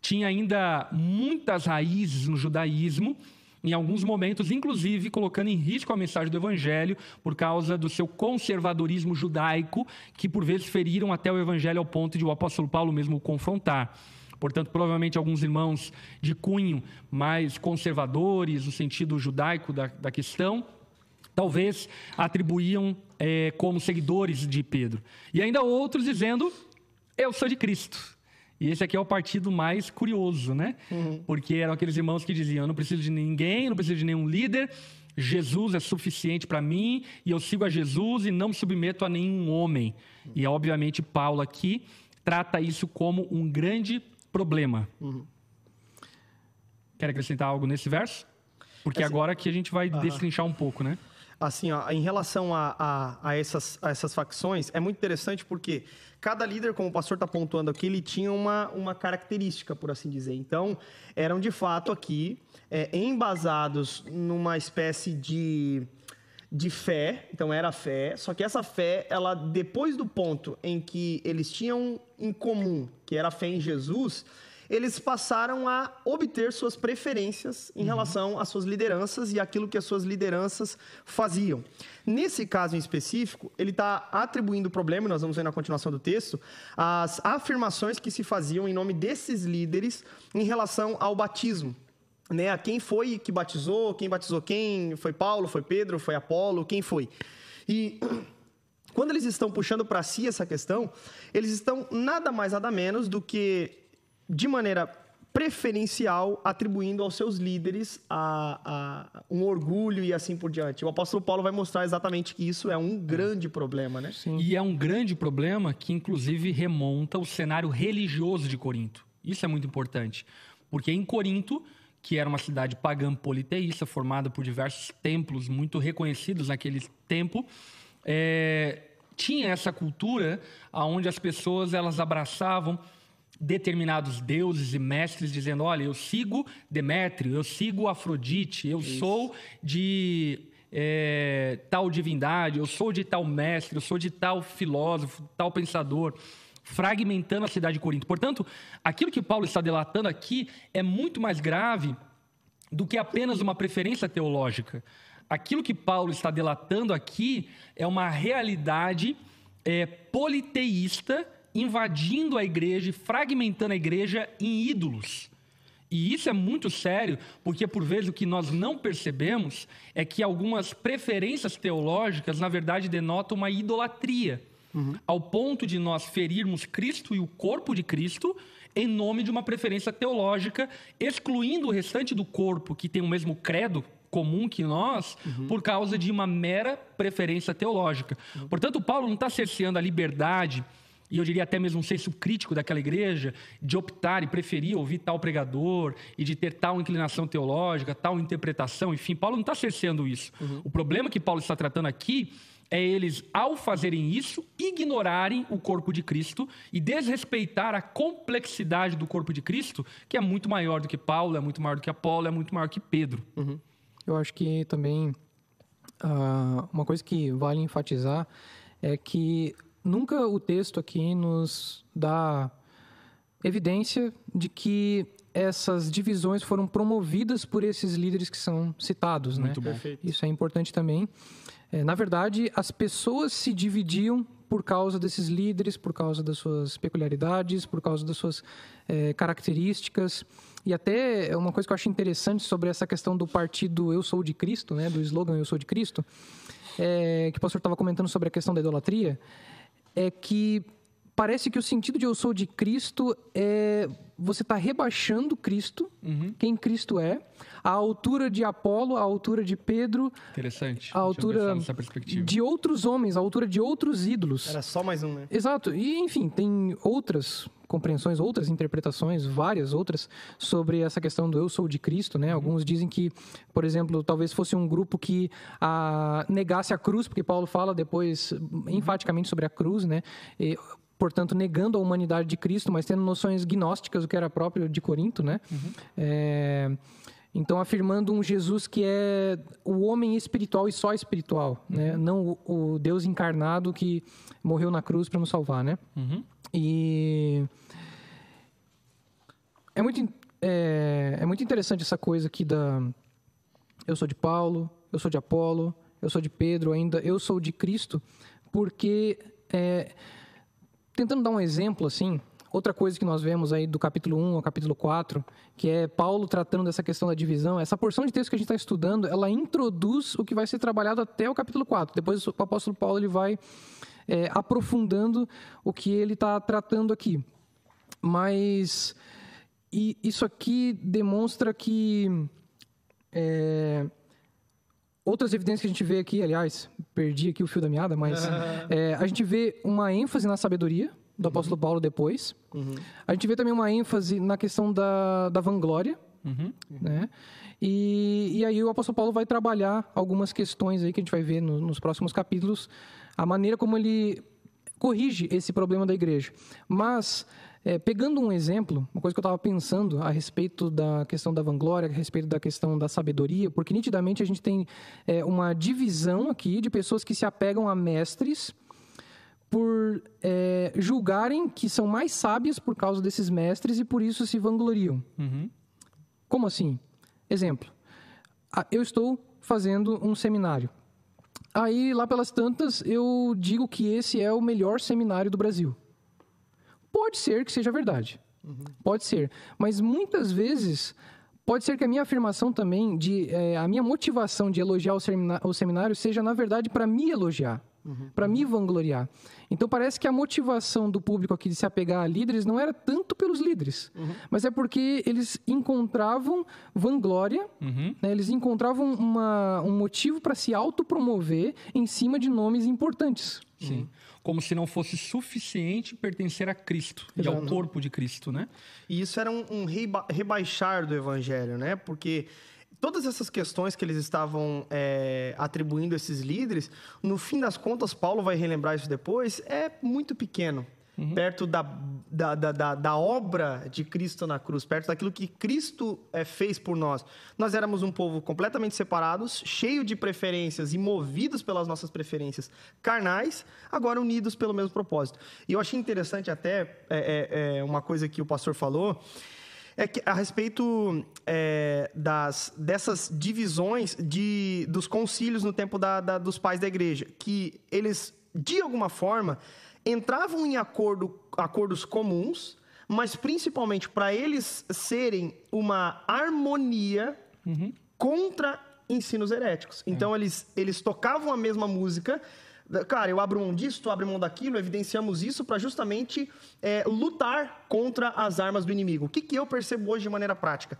tinha ainda muitas raízes no judaísmo em alguns momentos, inclusive colocando em risco a mensagem do Evangelho por causa do seu conservadorismo judaico, que por vezes feriram até o Evangelho ao ponto de o apóstolo Paulo mesmo o confrontar. Portanto, provavelmente alguns irmãos de cunho mais conservadores, no sentido judaico da, da questão, talvez atribuíam é, como seguidores de Pedro. E ainda outros dizendo: Eu sou de Cristo. E esse aqui é o partido mais curioso, né? Uhum. Porque eram aqueles irmãos que diziam: eu não preciso de ninguém, não preciso de nenhum líder, Jesus é suficiente para mim e eu sigo a Jesus e não me submeto a nenhum homem. E obviamente Paulo aqui trata isso como um grande problema. Uhum. Quer acrescentar algo nesse verso? Porque assim, agora que a gente vai uh -huh. destrinchar um pouco, né? Assim, ó, em relação a, a, a, essas, a essas facções, é muito interessante porque cada líder, como o pastor está pontuando aqui, ele tinha uma, uma característica, por assim dizer. Então, eram de fato aqui é, embasados numa espécie de, de fé, então era fé, só que essa fé, ela depois do ponto em que eles tinham em comum, que era a fé em Jesus, eles passaram a obter suas preferências em uhum. relação às suas lideranças e aquilo que as suas lideranças faziam. Nesse caso em específico, ele está atribuindo o problema, nós vamos ver na continuação do texto, às afirmações que se faziam em nome desses líderes em relação ao batismo. Né, a quem foi que batizou, quem batizou quem, foi Paulo, foi Pedro, foi Apolo, quem foi. E quando eles estão puxando para si essa questão, eles estão nada mais nada menos do que de maneira preferencial atribuindo aos seus líderes a, a, um orgulho e assim por diante. O apóstolo Paulo vai mostrar exatamente que isso é um grande problema, né? Sim. E é um grande problema que, inclusive, remonta o cenário religioso de Corinto. Isso é muito importante. Porque em Corinto, que era uma cidade pagã politeísta, formada por diversos templos muito reconhecidos naquele tempo, é, tinha essa cultura onde as pessoas elas abraçavam determinados deuses e mestres dizendo: olha, eu sigo Demétrio, eu sigo Afrodite, eu Isso. sou de é, tal divindade, eu sou de tal mestre, eu sou de tal filósofo, tal pensador, fragmentando a cidade de Corinto. Portanto, aquilo que Paulo está delatando aqui é muito mais grave do que apenas uma preferência teológica. Aquilo que Paulo está delatando aqui é uma realidade é, politeísta invadindo a igreja e fragmentando a igreja em ídolos. E isso é muito sério, porque por vezes o que nós não percebemos é que algumas preferências teológicas, na verdade, denotam uma idolatria, uhum. ao ponto de nós ferirmos Cristo e o corpo de Cristo em nome de uma preferência teológica, excluindo o restante do corpo que tem o mesmo credo comum que nós, uhum. por causa de uma mera preferência teológica. Uhum. Portanto, Paulo não está cerceando a liberdade e eu diria até mesmo um senso crítico daquela igreja, de optar e preferir ouvir tal pregador e de ter tal inclinação teológica, tal interpretação, enfim, Paulo não está cerceando isso. Uhum. O problema que Paulo está tratando aqui é eles, ao fazerem isso, ignorarem o corpo de Cristo e desrespeitar a complexidade do corpo de Cristo, que é muito maior do que Paulo, é muito maior do que Apolo, é muito maior que Pedro. Uhum. Eu acho que também uh, uma coisa que vale enfatizar é que nunca o texto aqui nos dá evidência de que essas divisões foram promovidas por esses líderes que são citados, Muito né? Bom. Isso é importante também. É, na verdade, as pessoas se dividiam por causa desses líderes, por causa das suas peculiaridades, por causa das suas é, características. E até uma coisa que eu acho interessante sobre essa questão do partido Eu Sou de Cristo, né, do slogan Eu Sou de Cristo, é, que o pastor estava comentando sobre a questão da idolatria, é que parece que o sentido de eu sou de Cristo é você está rebaixando Cristo, uhum. quem Cristo é, a altura de Apolo, a altura de Pedro. Interessante. A altura de outros homens, a altura de outros ídolos. Era só mais um, né? Exato. E, enfim, tem outras compreensões, outras interpretações, várias outras, sobre essa questão do eu sou de Cristo, né? Uhum. Alguns dizem que, por exemplo, talvez fosse um grupo que a, negasse a cruz, porque Paulo fala depois uhum. enfaticamente sobre a cruz, né? E, portanto, negando a humanidade de Cristo, mas tendo noções gnósticas, o que era próprio de Corinto, né? Uhum. É, então, afirmando um Jesus que é o homem espiritual e só espiritual, uhum. né? Não o, o, Deus encarnado que morreu na cruz para nos salvar, né? Uhum. E é muito, é, é muito interessante essa coisa aqui da eu sou de Paulo, eu sou de Apolo, eu sou de Pedro, ainda eu sou de Cristo, porque é, Tentando dar um exemplo, assim, outra coisa que nós vemos aí do capítulo 1 ao capítulo 4, que é Paulo tratando dessa questão da divisão, essa porção de texto que a gente está estudando, ela introduz o que vai ser trabalhado até o capítulo 4. Depois o apóstolo Paulo ele vai é, aprofundando o que ele está tratando aqui. Mas e isso aqui demonstra que é, outras evidências que a gente vê aqui, aliás, perdi aqui o fio da meada, mas é, a gente vê uma ênfase na sabedoria do apóstolo uhum. Paulo depois. Uhum. A gente vê também uma ênfase na questão da, da vanglória, uhum. né? E, e aí o apóstolo Paulo vai trabalhar algumas questões aí que a gente vai ver no, nos próximos capítulos, a maneira como ele corrige esse problema da igreja. Mas é, pegando um exemplo, uma coisa que eu estava pensando a respeito da questão da vanglória, a respeito da questão da sabedoria, porque nitidamente a gente tem é, uma divisão aqui de pessoas que se apegam a mestres por é, julgarem que são mais sábias por causa desses mestres e por isso se vangloriam. Uhum. Como assim? Exemplo. Eu estou fazendo um seminário. Aí, lá pelas tantas, eu digo que esse é o melhor seminário do Brasil. Pode ser que seja verdade. Uhum. Pode ser. Mas muitas vezes pode ser que a minha afirmação também, de é, a minha motivação de elogiar o, o seminário, seja, na verdade, para me elogiar uhum. para me vangloriar. Então parece que a motivação do público aqui de se apegar a líderes não era tanto pelos líderes, uhum. mas é porque eles encontravam vanglória, uhum. né? eles encontravam uma, um motivo para se autopromover em cima de nomes importantes. Sim. Como se não fosse suficiente pertencer a Cristo Exato. e ao corpo de Cristo, né? E isso era um, um reba rebaixar do evangelho, né? Porque todas essas questões que eles estavam é, atribuindo a esses líderes, no fim das contas, Paulo vai relembrar isso depois, é muito pequeno. Uhum. Perto da, da, da, da, obra de Cristo na cruz, perto daquilo que Cristo é, fez por nós. Nós éramos um povo completamente separados, cheio de preferências e movidos pelas nossas preferências carnais, agora unidos pelo mesmo propósito. E eu achei interessante até é, é, uma coisa que o pastor falou, é que a respeito é, das, dessas divisões de, dos concílios no tempo da, da, dos pais da igreja, que eles, de alguma forma, entravam em acordo, acordos comuns, mas principalmente para eles serem uma harmonia uhum. contra ensinos heréticos. Então, é. eles, eles tocavam a mesma música, Cara, eu abro mão disso, tu abre mão daquilo, evidenciamos isso para justamente é, lutar contra as armas do inimigo. O que, que eu percebo hoje de maneira prática?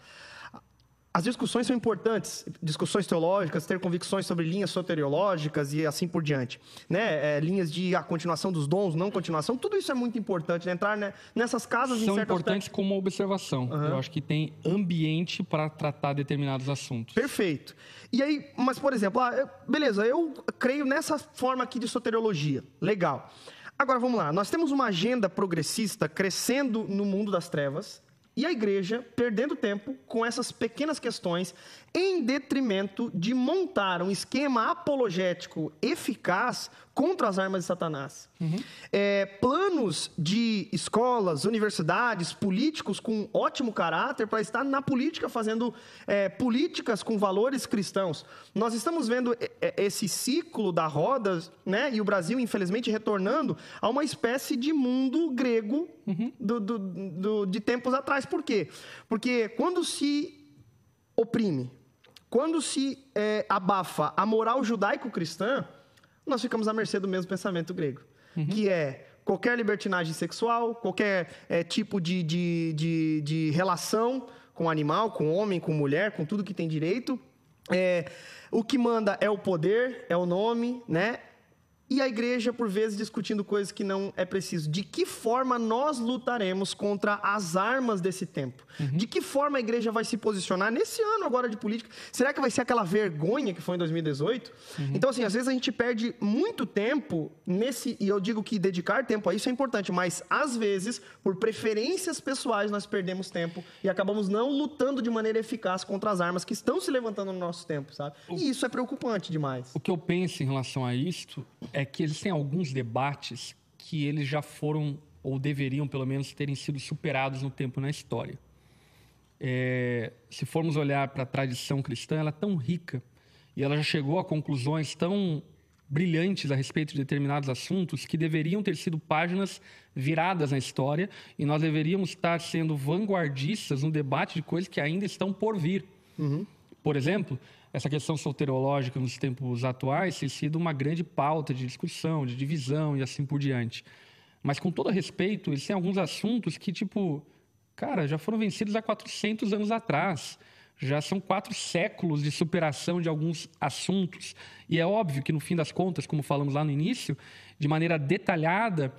As discussões são importantes, discussões teológicas, ter convicções sobre linhas soteriológicas e assim por diante. Né? É, linhas de a continuação dos dons, não continuação, tudo isso é muito importante. Né? Entrar né, nessas casas São importantes como observação. Uhum. Eu acho que tem ambiente para tratar determinados assuntos. Perfeito. E aí, mas por exemplo, ah, beleza, eu creio nessa forma aqui de soteriologia. Legal. Agora vamos lá, nós temos uma agenda progressista crescendo no mundo das trevas e a igreja perdendo tempo com essas pequenas questões em detrimento de montar um esquema apologético eficaz contra as armas de Satanás. Uhum. É, planos de escolas, universidades, políticos com ótimo caráter para estar na política fazendo é, políticas com valores cristãos. Nós estamos vendo esse ciclo da roda, né? E o Brasil, infelizmente, retornando a uma espécie de mundo grego uhum. do, do, do, de tempos atrás. Por quê? Porque quando se oprime, quando se é, abafa a moral judaico-cristã, nós ficamos à mercê do mesmo pensamento grego, uhum. que é qualquer libertinagem sexual, qualquer é, tipo de, de, de, de, relação com animal, com homem, com mulher, com tudo que tem direito. É, o que manda é o poder, é o nome, né? E a igreja, por vezes, discutindo coisas que não é preciso. De que forma nós lutaremos contra as armas desse tempo? Uhum. De que forma a igreja vai se posicionar nesse ano agora de política? Será que vai ser aquela vergonha que foi em 2018? Uhum. Então, assim, às vezes a gente perde muito tempo nesse. E eu digo que dedicar tempo a isso é importante, mas às vezes, por preferências pessoais, nós perdemos tempo e acabamos não lutando de maneira eficaz contra as armas que estão se levantando no nosso tempo, sabe? E isso é preocupante demais. O que eu penso em relação a isto é que existem alguns debates que eles já foram, ou deveriam pelo menos terem sido superados no tempo na história. É, se formos olhar para a tradição cristã, ela é tão rica e ela já chegou a conclusões tão brilhantes a respeito de determinados assuntos que deveriam ter sido páginas viradas na história e nós deveríamos estar sendo vanguardistas no debate de coisas que ainda estão por vir. Uhum. Por exemplo, essa questão soterológica nos tempos atuais tem sido uma grande pauta de discussão, de divisão e assim por diante. Mas com todo respeito, existem alguns assuntos que, tipo, cara, já foram vencidos há 400 anos atrás. Já são quatro séculos de superação de alguns assuntos. E é óbvio que, no fim das contas, como falamos lá no início, de maneira detalhada,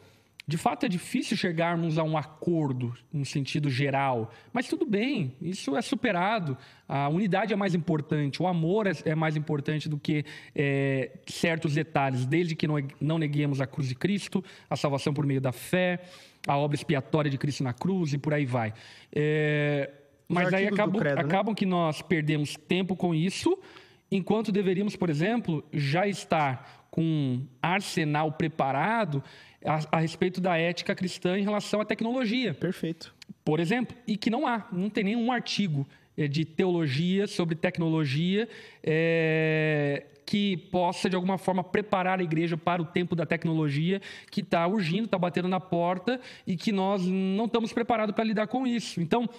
de fato, é difícil chegarmos a um acordo no sentido geral, mas tudo bem, isso é superado. A unidade é mais importante, o amor é, é mais importante do que é, certos detalhes, desde que não neguemos a cruz de Cristo, a salvação por meio da fé, a obra expiatória de Cristo na cruz e por aí vai. É, mas aí acabam, credo, né? acabam que nós perdemos tempo com isso, enquanto deveríamos, por exemplo, já estar com um arsenal preparado a, a, respeito da ética cristã em relação à tecnologia. Perfeito. Por exemplo, e que não há, não tem nenhum artigo é, de teologia sobre tecnologia é, que possa, de alguma forma, preparar a igreja para o tempo da tecnologia que está urgindo, está batendo na porta e que nós não estamos preparados para lidar com isso. Então,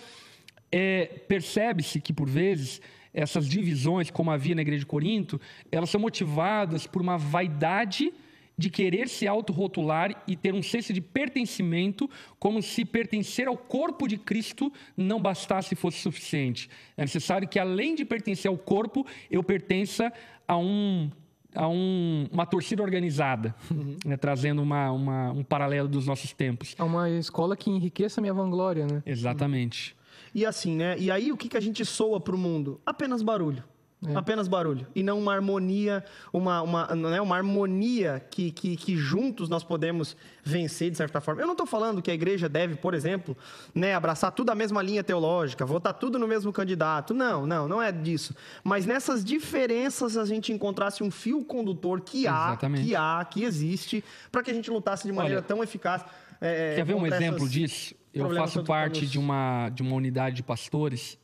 é, percebe-se que, por vezes, essas divisões, como havia na igreja de Corinto, elas são motivadas por uma vaidade de querer se autorrotular e ter um senso de pertencimento, como se pertencer ao corpo de Cristo não bastasse e fosse suficiente. É necessário que, além de pertencer ao corpo, eu pertença a um a um, uma torcida organizada, uhum. né, trazendo uma, uma, um paralelo dos nossos tempos. É uma escola que enriqueça a minha vanglória, né? Exatamente. E assim, né? E aí o que, que a gente soa para o mundo? Apenas barulho. É. Apenas barulho. E não uma harmonia, uma, uma, né, uma harmonia que, que, que juntos nós podemos vencer, de certa forma. Eu não estou falando que a igreja deve, por exemplo, né, abraçar tudo a mesma linha teológica, votar tudo no mesmo candidato. Não, não, não é disso. Mas nessas diferenças a gente encontrasse um fio condutor que há, Exatamente. que há, que existe, para que a gente lutasse de maneira Olha, tão eficaz. É, quer ver um exemplo disso? Eu faço parte de uma, de uma unidade de pastores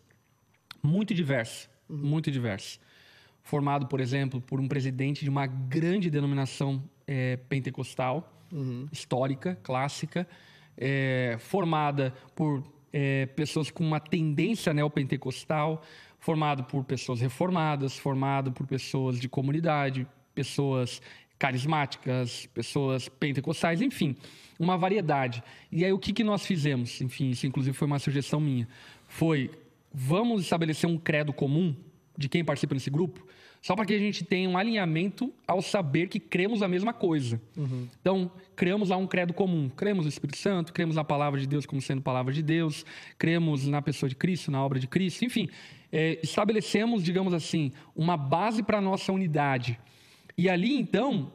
muito diversa uhum. muito diverso. Formado, por exemplo, por um presidente de uma grande denominação é, pentecostal, uhum. histórica, clássica, é, formada por é, pessoas com uma tendência neopentecostal, formado por pessoas reformadas, formado por pessoas de comunidade, pessoas carismáticas, pessoas pentecostais, enfim, uma variedade. E aí o que, que nós fizemos? Enfim, isso inclusive foi uma sugestão minha. Foi vamos estabelecer um credo comum de quem participa nesse grupo, só para que a gente tenha um alinhamento ao saber que cremos a mesma coisa. Uhum. Então, criamos lá um credo comum. Cremos no Espírito Santo, cremos na palavra de Deus como sendo palavra de Deus, cremos na pessoa de Cristo, na obra de Cristo, enfim. É, estabelecemos, digamos assim, uma base para a nossa unidade. E ali, então,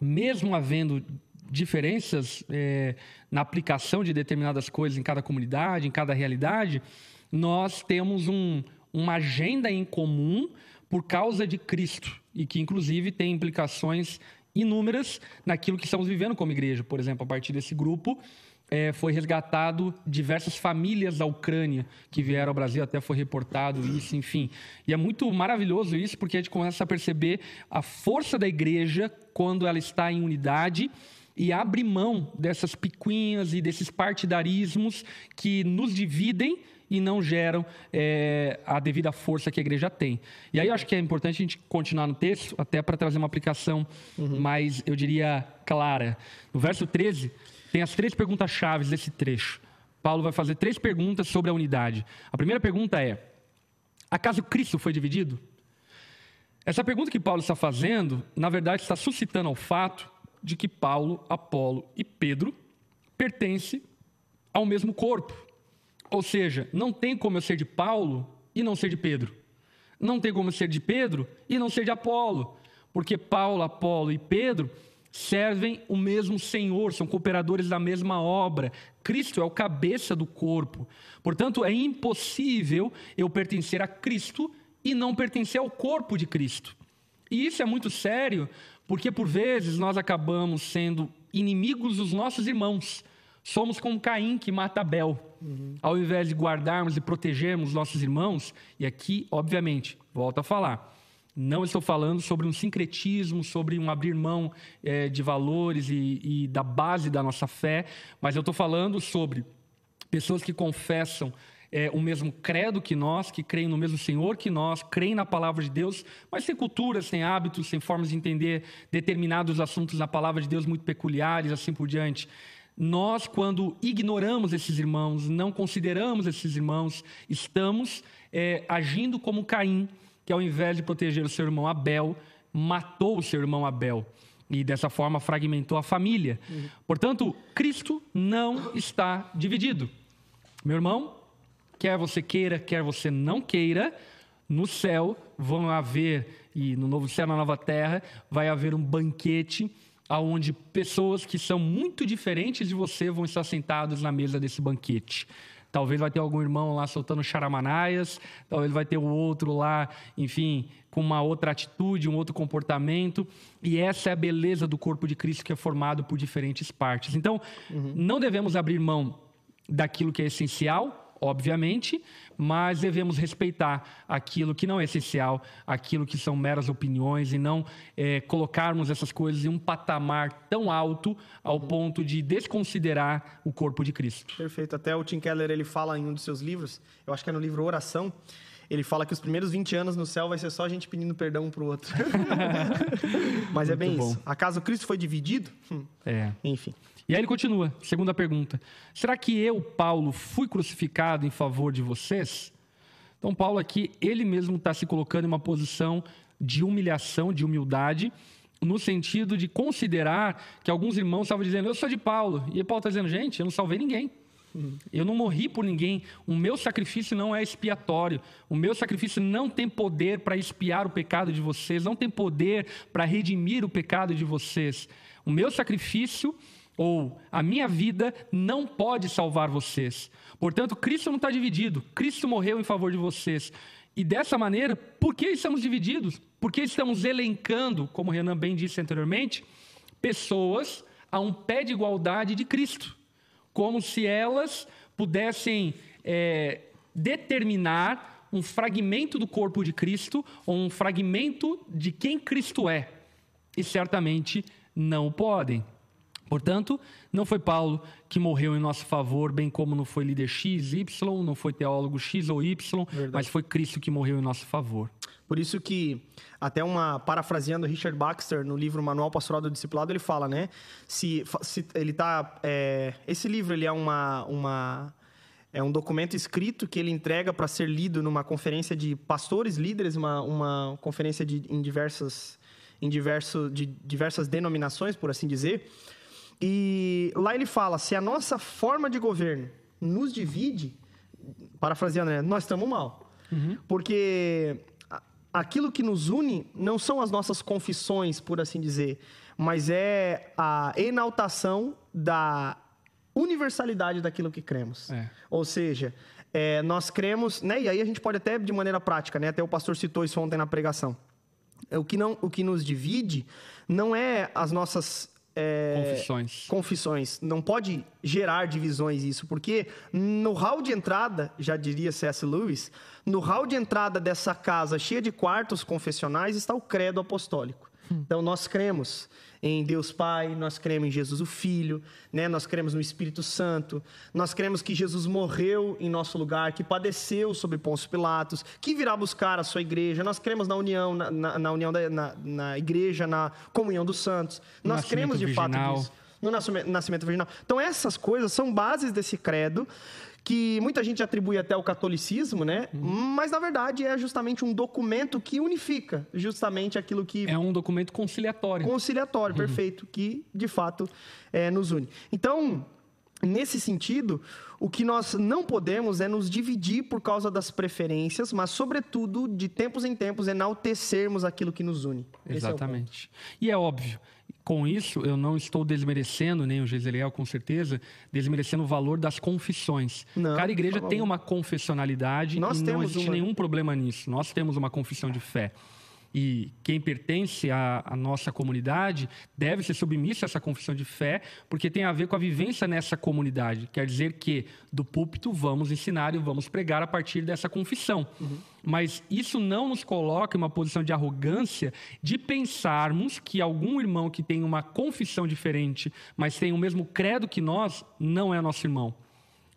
mesmo havendo diferenças é, na aplicação de determinadas coisas em cada comunidade, em cada realidade, nós temos um, uma agenda em comum por causa de Cristo e que, inclusive, tem implicações inúmeras naquilo que estamos vivendo como igreja. Por exemplo, a partir desse grupo, é, foi resgatado diversas famílias da Ucrânia que vieram ao Brasil, até foi reportado isso, enfim. E é muito maravilhoso isso, porque a gente começa a perceber a força da igreja quando ela está em unidade e abre mão dessas picuinhas e desses partidarismos que nos dividem e não geram é, a devida força que a igreja tem. E aí eu acho que é importante a gente continuar no texto, até para trazer uma aplicação uhum. mais, eu diria, clara. No verso 13, tem as três perguntas chaves desse trecho. Paulo vai fazer três perguntas sobre a unidade. A primeira pergunta é: acaso Cristo foi dividido? Essa pergunta que Paulo está fazendo, na verdade, está suscitando ao fato de que Paulo, Apolo e Pedro pertencem ao mesmo corpo. Ou seja, não tem como eu ser de Paulo e não ser de Pedro. Não tem como eu ser de Pedro e não ser de Apolo. Porque Paulo, Apolo e Pedro servem o mesmo Senhor, são cooperadores da mesma obra. Cristo é o cabeça do corpo. Portanto, é impossível eu pertencer a Cristo e não pertencer ao corpo de Cristo. E isso é muito sério, porque por vezes nós acabamos sendo inimigos dos nossos irmãos. Somos como Caim que mata Abel. Uhum. Ao invés de guardarmos e protegermos nossos irmãos, e aqui, obviamente, volto a falar, não estou falando sobre um sincretismo, sobre um abrir mão é, de valores e, e da base da nossa fé, mas eu estou falando sobre pessoas que confessam é, o mesmo credo que nós, que creem no mesmo Senhor que nós, creem na palavra de Deus, mas sem culturas, sem hábitos, sem formas de entender determinados assuntos da palavra de Deus muito peculiares, assim por diante. Nós, quando ignoramos esses irmãos, não consideramos esses irmãos, estamos é, agindo como Caim, que ao invés de proteger o seu irmão Abel, matou o seu irmão Abel e dessa forma fragmentou a família. Uhum. Portanto, Cristo não está dividido. Meu irmão, quer você queira, quer você não queira, no céu vão haver, e no novo céu, na nova terra, vai haver um banquete aonde pessoas que são muito diferentes de você vão estar sentados na mesa desse banquete. Talvez vai ter algum irmão lá soltando charamanaias, talvez vai ter o outro lá, enfim, com uma outra atitude, um outro comportamento. E essa é a beleza do corpo de Cristo que é formado por diferentes partes. Então, uhum. não devemos abrir mão daquilo que é essencial, obviamente, mas devemos respeitar aquilo que não é essencial, aquilo que são meras opiniões e não é, colocarmos essas coisas em um patamar tão alto ao ponto de desconsiderar o corpo de Cristo. Perfeito. Até o Tim Keller ele fala em um dos seus livros, eu acho que é no livro Oração, Ele fala que os primeiros 20 anos no céu vai ser só a gente pedindo perdão um pro outro. Mas é bem Muito bom. isso. Acaso Cristo foi dividido? Hum, É. Enfim. E aí ele continua, segunda pergunta. Será que eu, Paulo, fui crucificado em favor de vocês? Então, Paulo aqui, ele mesmo está se colocando em uma posição de humilhação, de humildade, no sentido de considerar que alguns irmãos estavam dizendo, eu sou de Paulo. E Paulo está dizendo, gente, eu não salvei ninguém. Eu não morri por ninguém. O meu sacrifício não é expiatório. O meu sacrifício não tem poder para expiar o pecado de vocês, não tem poder para redimir o pecado de vocês. O meu sacrifício ou a minha vida não pode salvar vocês. Portanto, Cristo não está dividido. Cristo morreu em favor de vocês. E dessa maneira, por que estamos divididos? Porque estamos elencando, como Renan bem disse anteriormente, pessoas a um pé de igualdade de Cristo como se elas pudessem é, determinar um fragmento do corpo de Cristo ou um fragmento de quem Cristo é. E certamente não podem. Portanto, não foi Paulo que morreu em nosso favor, bem como não foi líder X, Y, não foi teólogo X ou Y, mas foi Cristo que morreu em nosso favor. Por isso que, até uma parafraseando Richard Baxter no livro Manual Pastoral do Discipulado, ele fala, né? Se, se ele tá, é, esse livro ele é uma, uma é um documento escrito que ele entrega para ser lido numa conferência de pastores líderes, uma, uma conferência de, em diversas em diverso, de diversas denominações, por assim dizer. E lá ele fala: se a nossa forma de governo nos divide, parafraseando, né, nós estamos mal. Porque a- aquilo que nos une não são as nossas confissões, por assim dizer, mas é a enaltação da universalidade daquilo que cremos. É. Ou seja, é, nós cremos, né? E aí a gente pode até de maneira prática, né? Até o pastor citou isso ontem na pregação. O que, não, o que nos divide não é as nossas é, Confissões. confissões. Não pode gerar divisões isso, porque no hall de entrada, já diria C.S. Lewis, no hall de entrada dessa casa cheia de quartos confessionais está o credo apostólico. Então nós cremos em Deus Pai, nós cremos em Jesus o Filho, né? Nós cremos no Espírito Santo, nós cremos que Jesus morreu em nosso lugar, que padeceu sobre Pôncio Pilatos, que virá buscar a sua igreja. Nós cremos na união, na, na- na união da, na, na igreja, na comunhão dos santos. No Nós cremos de nascimento fato virginal. nisso no nascimento virginal. Então, essas coisas são bases desse credo que muita gente atribui até ao catolicismo, né? Mas, na verdade, é justamente um documento que unifica justamente aquilo que É um documento conciliatório. conciliatório, perfeito, que de fato é, nos une. Então, nesse sentido, o que nós não podemos é nos dividir por causa das preferências, mas, sobretudo, de tempos em tempos, enaltecermos aquilo que nos une. É. Exatamente. e é óbvio, com isso eu não estou desmerecendo, nem o Giseliel com certeza, desmerecendo o valor das confissões. Não, Cada igreja por tem uma confessionalidade Nós e não existe uma. nenhum problema nisso. Nós temos uma confissão de fé. E quem pertence à, à nossa comunidade deve ser submisso a essa confissão de fé, porque tem a ver com a vivência nessa comunidade. Quer dizer que do púlpito vamos ensinar e vamos pregar a partir dessa confissão. Mas isso não nos coloca em uma posição de arrogância de pensarmos que algum irmão que tem uma confissão diferente, mas tem o mesmo credo que nós, não é nosso irmão.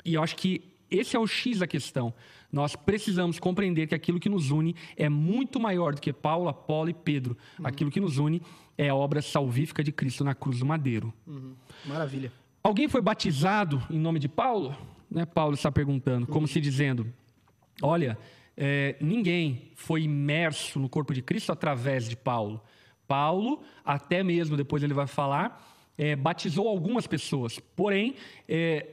E eu acho que esse é o X da questão. Nós precisamos compreender que aquilo que nos une é muito maior do que Paulo, Apolo e Pedro. Aquilo que nos une é a obra salvífica de Cristo na cruz do madeiro. Maravilha. Alguém foi batizado em nome de Paulo? Né, Paulo está perguntando, como se dizendo: olha, é, ninguém foi imerso no corpo de Cristo através de Paulo. Paulo, até mesmo depois ele vai falar, é, batizou algumas pessoas. Porém, é,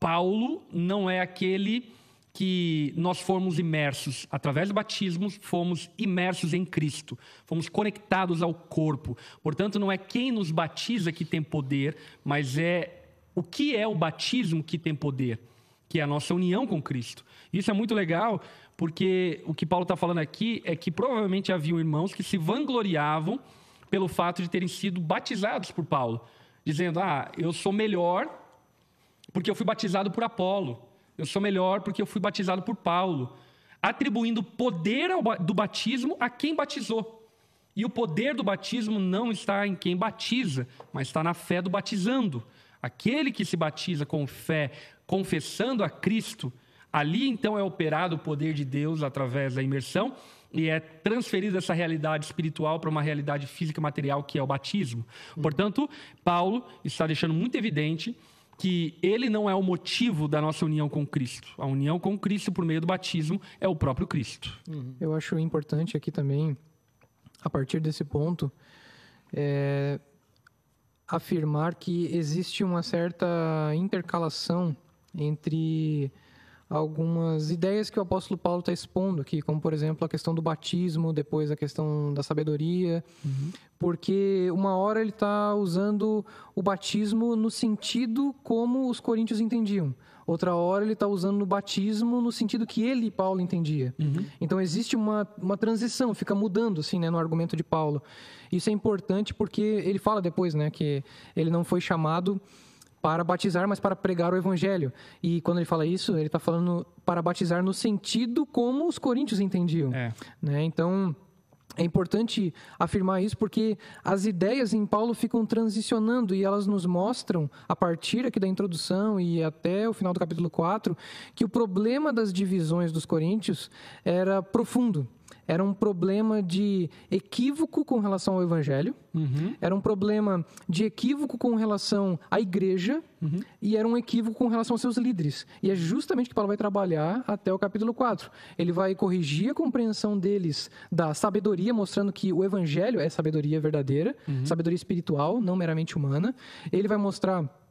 Paulo não é aquele que nós fomos imersos, através do batismo, fomos imersos em Cristo, fomos conectados ao corpo. Portanto, não é quem nos batiza que tem poder, mas é o que é o batismo que tem poder, que é a nossa união com Cristo. Isso é muito legal, porque o que Paulo está falando aqui é que provavelmente haviam irmãos que se vangloriavam pelo fato de terem sido batizados por Paulo, dizendo: Ah, eu sou melhor porque eu fui batizado por Apolo. Eu sou melhor porque eu fui batizado por Paulo. Atribuindo poder do batismo a quem batizou. E o poder do batismo não está em quem batiza, mas está na fé do batizando. Aquele que se batiza com fé, confessando a Cristo, Ali, então, é operado o poder de Deus através da imersão e é transferida essa realidade espiritual para uma realidade física material que é o batismo. Portanto, Paulo está deixando muito evidente que ele não é o motivo da nossa união com Cristo. A união com Cristo por meio do batismo é o próprio Cristo. Eu acho importante aqui também, a partir desse ponto, é, afirmar que existe uma certa intercalação entre algumas ideias que o apóstolo Paulo está expondo aqui, como por exemplo a questão do batismo, depois a questão da sabedoria, uhum. porque uma hora ele está usando o batismo no sentido como os coríntios entendiam. Outra hora ele está usando o batismo no sentido que ele, Paulo, entendia. Uhum. Então existe uma, uma transição, fica mudando assim, né, no argumento de Paulo. Isso é importante porque ele fala depois né, que ele não foi chamado para batizar, mas para pregar o evangelho. E quando ele fala isso, ele está falando para batizar no sentido como os coríntios entendiam. É. Né? Então, é importante afirmar isso porque as ideias em Paulo ficam transicionando e elas nos mostram, a partir aqui da introdução e até o final do capítulo 4, que o problema das divisões dos coríntios era profundo era um problema de equívoco com relação ao evangelho, uhum. era um problema de equívoco com relação à igreja uhum. e era um equívoco com relação aos seus líderes. E é justamente que Paulo vai trabalhar até o capítulo 4. Ele vai corrigir a compreensão deles da sabedoria, mostrando que o evangelho é sabedoria verdadeira, uhum. sabedoria espiritual, não meramente humana. Ele vai mostrar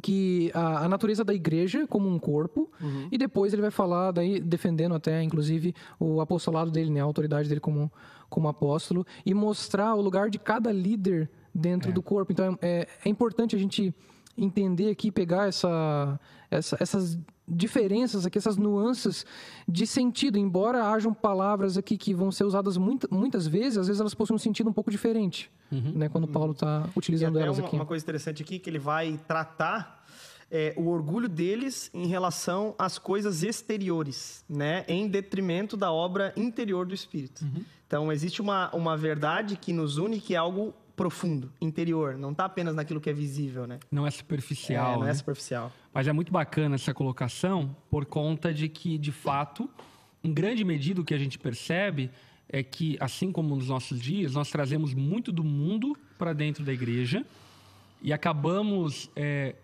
que a, a, natureza da igreja como um corpo uhum. e depois ele vai falar daí defendendo até inclusive o apostolado dele né a autoridade dele como como apóstolo e mostrar o lugar de cada líder dentro é. do corpo então é, é importante a gente entender aqui pegar essa, essa essas diferenças aqui, essas nuances de sentido. Embora hajam palavras aqui que vão ser usadas muita, muitas vezes, às vezes elas possuem um sentido um pouco diferente, uhum. né? Quando Paulo está utilizando elas uma, aqui. Uma coisa interessante aqui que ele vai tratar é, o orgulho deles em relação às coisas exteriores, né? Em detrimento da obra interior do Espírito. Uhum. Então, existe uma, uma verdade que nos une, que é algo profundo, interior, não está apenas naquilo que é visível, né? Não é superficial. É, não é né? é superficial. Mas é muito bacana essa colocação por conta de que, de fato, em grande medida que a gente percebe é que, assim como nos nossos dias, nós trazemos muito do mundo para dentro da igreja e acabamos é,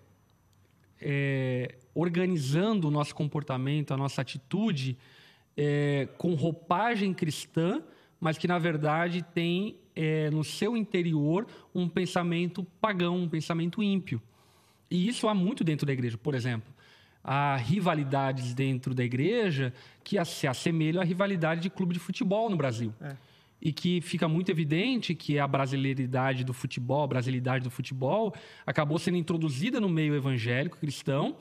é, organizando o nosso comportamento, a nossa atitude é, com roupagem cristã, mas que na verdade tem é, no seu interior um pensamento pagão, um pensamento ímpio. E isso há muito dentro da igreja. Por exemplo, há rivalidades dentro da igreja que se assemelham à rivalidade de clube de futebol no Brasil. É. E que fica muito evidente que a brasileiridade do futebol, a brasilidade do futebol, acabou sendo introduzida no meio evangélico cristão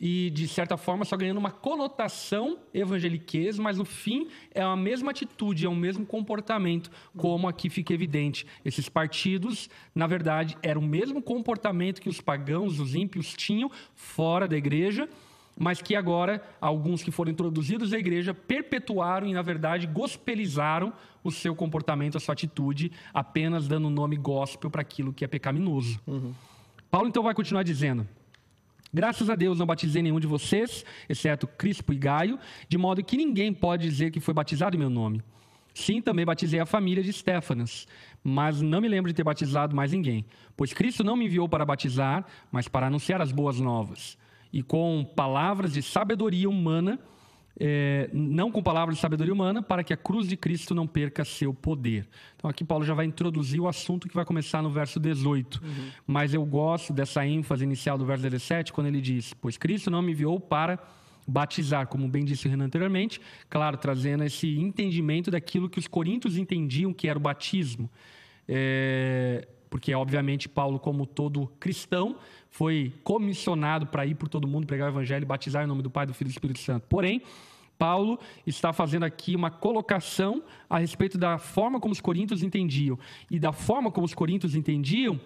e, de certa forma, só ganhando uma conotação evangeliquez, mas no fim é a mesma atitude, é o mesmo comportamento, como aqui fica evidente. Esses partidos, na verdade, eram o mesmo comportamento que os pagãos, os ímpios tinham fora da igreja, mas que agora alguns que foram introduzidos à igreja perpetuaram e, na verdade, gospelizaram o seu comportamento, a sua atitude, apenas dando o nome gospel para aquilo que é pecaminoso. Uhum. Paulo então vai continuar dizendo. Graças a Deus não batizei nenhum de vocês, exceto Crispo e Gaio, de modo que ninguém pode dizer que foi batizado em meu nome. Sim, também batizei a família de Stefanas, mas não me lembro de ter batizado mais ninguém, pois Cristo não me enviou para batizar, mas para anunciar as boas novas. E com palavras de sabedoria humana, é, não com palavras de sabedoria humana, para que a cruz de Cristo não perca seu poder. Então, aqui Paulo já vai introduzir o assunto que vai começar no verso 18. Uhum. Mas eu gosto dessa ênfase inicial do verso 17, quando ele diz: Pois Cristo não me enviou para batizar, como bem disse o Renan anteriormente, claro, trazendo esse entendimento daquilo que os coríntios entendiam que era o batismo. É, porque, obviamente, Paulo, como todo cristão, foi comissionado para ir por todo mundo, pregar o evangelho e batizar em nome do Pai, do Filho e do Espírito Santo. Porém, Paulo está fazendo aqui uma colocação a respeito da forma como os coríntios entendiam. E da forma como os coríntios entendiam,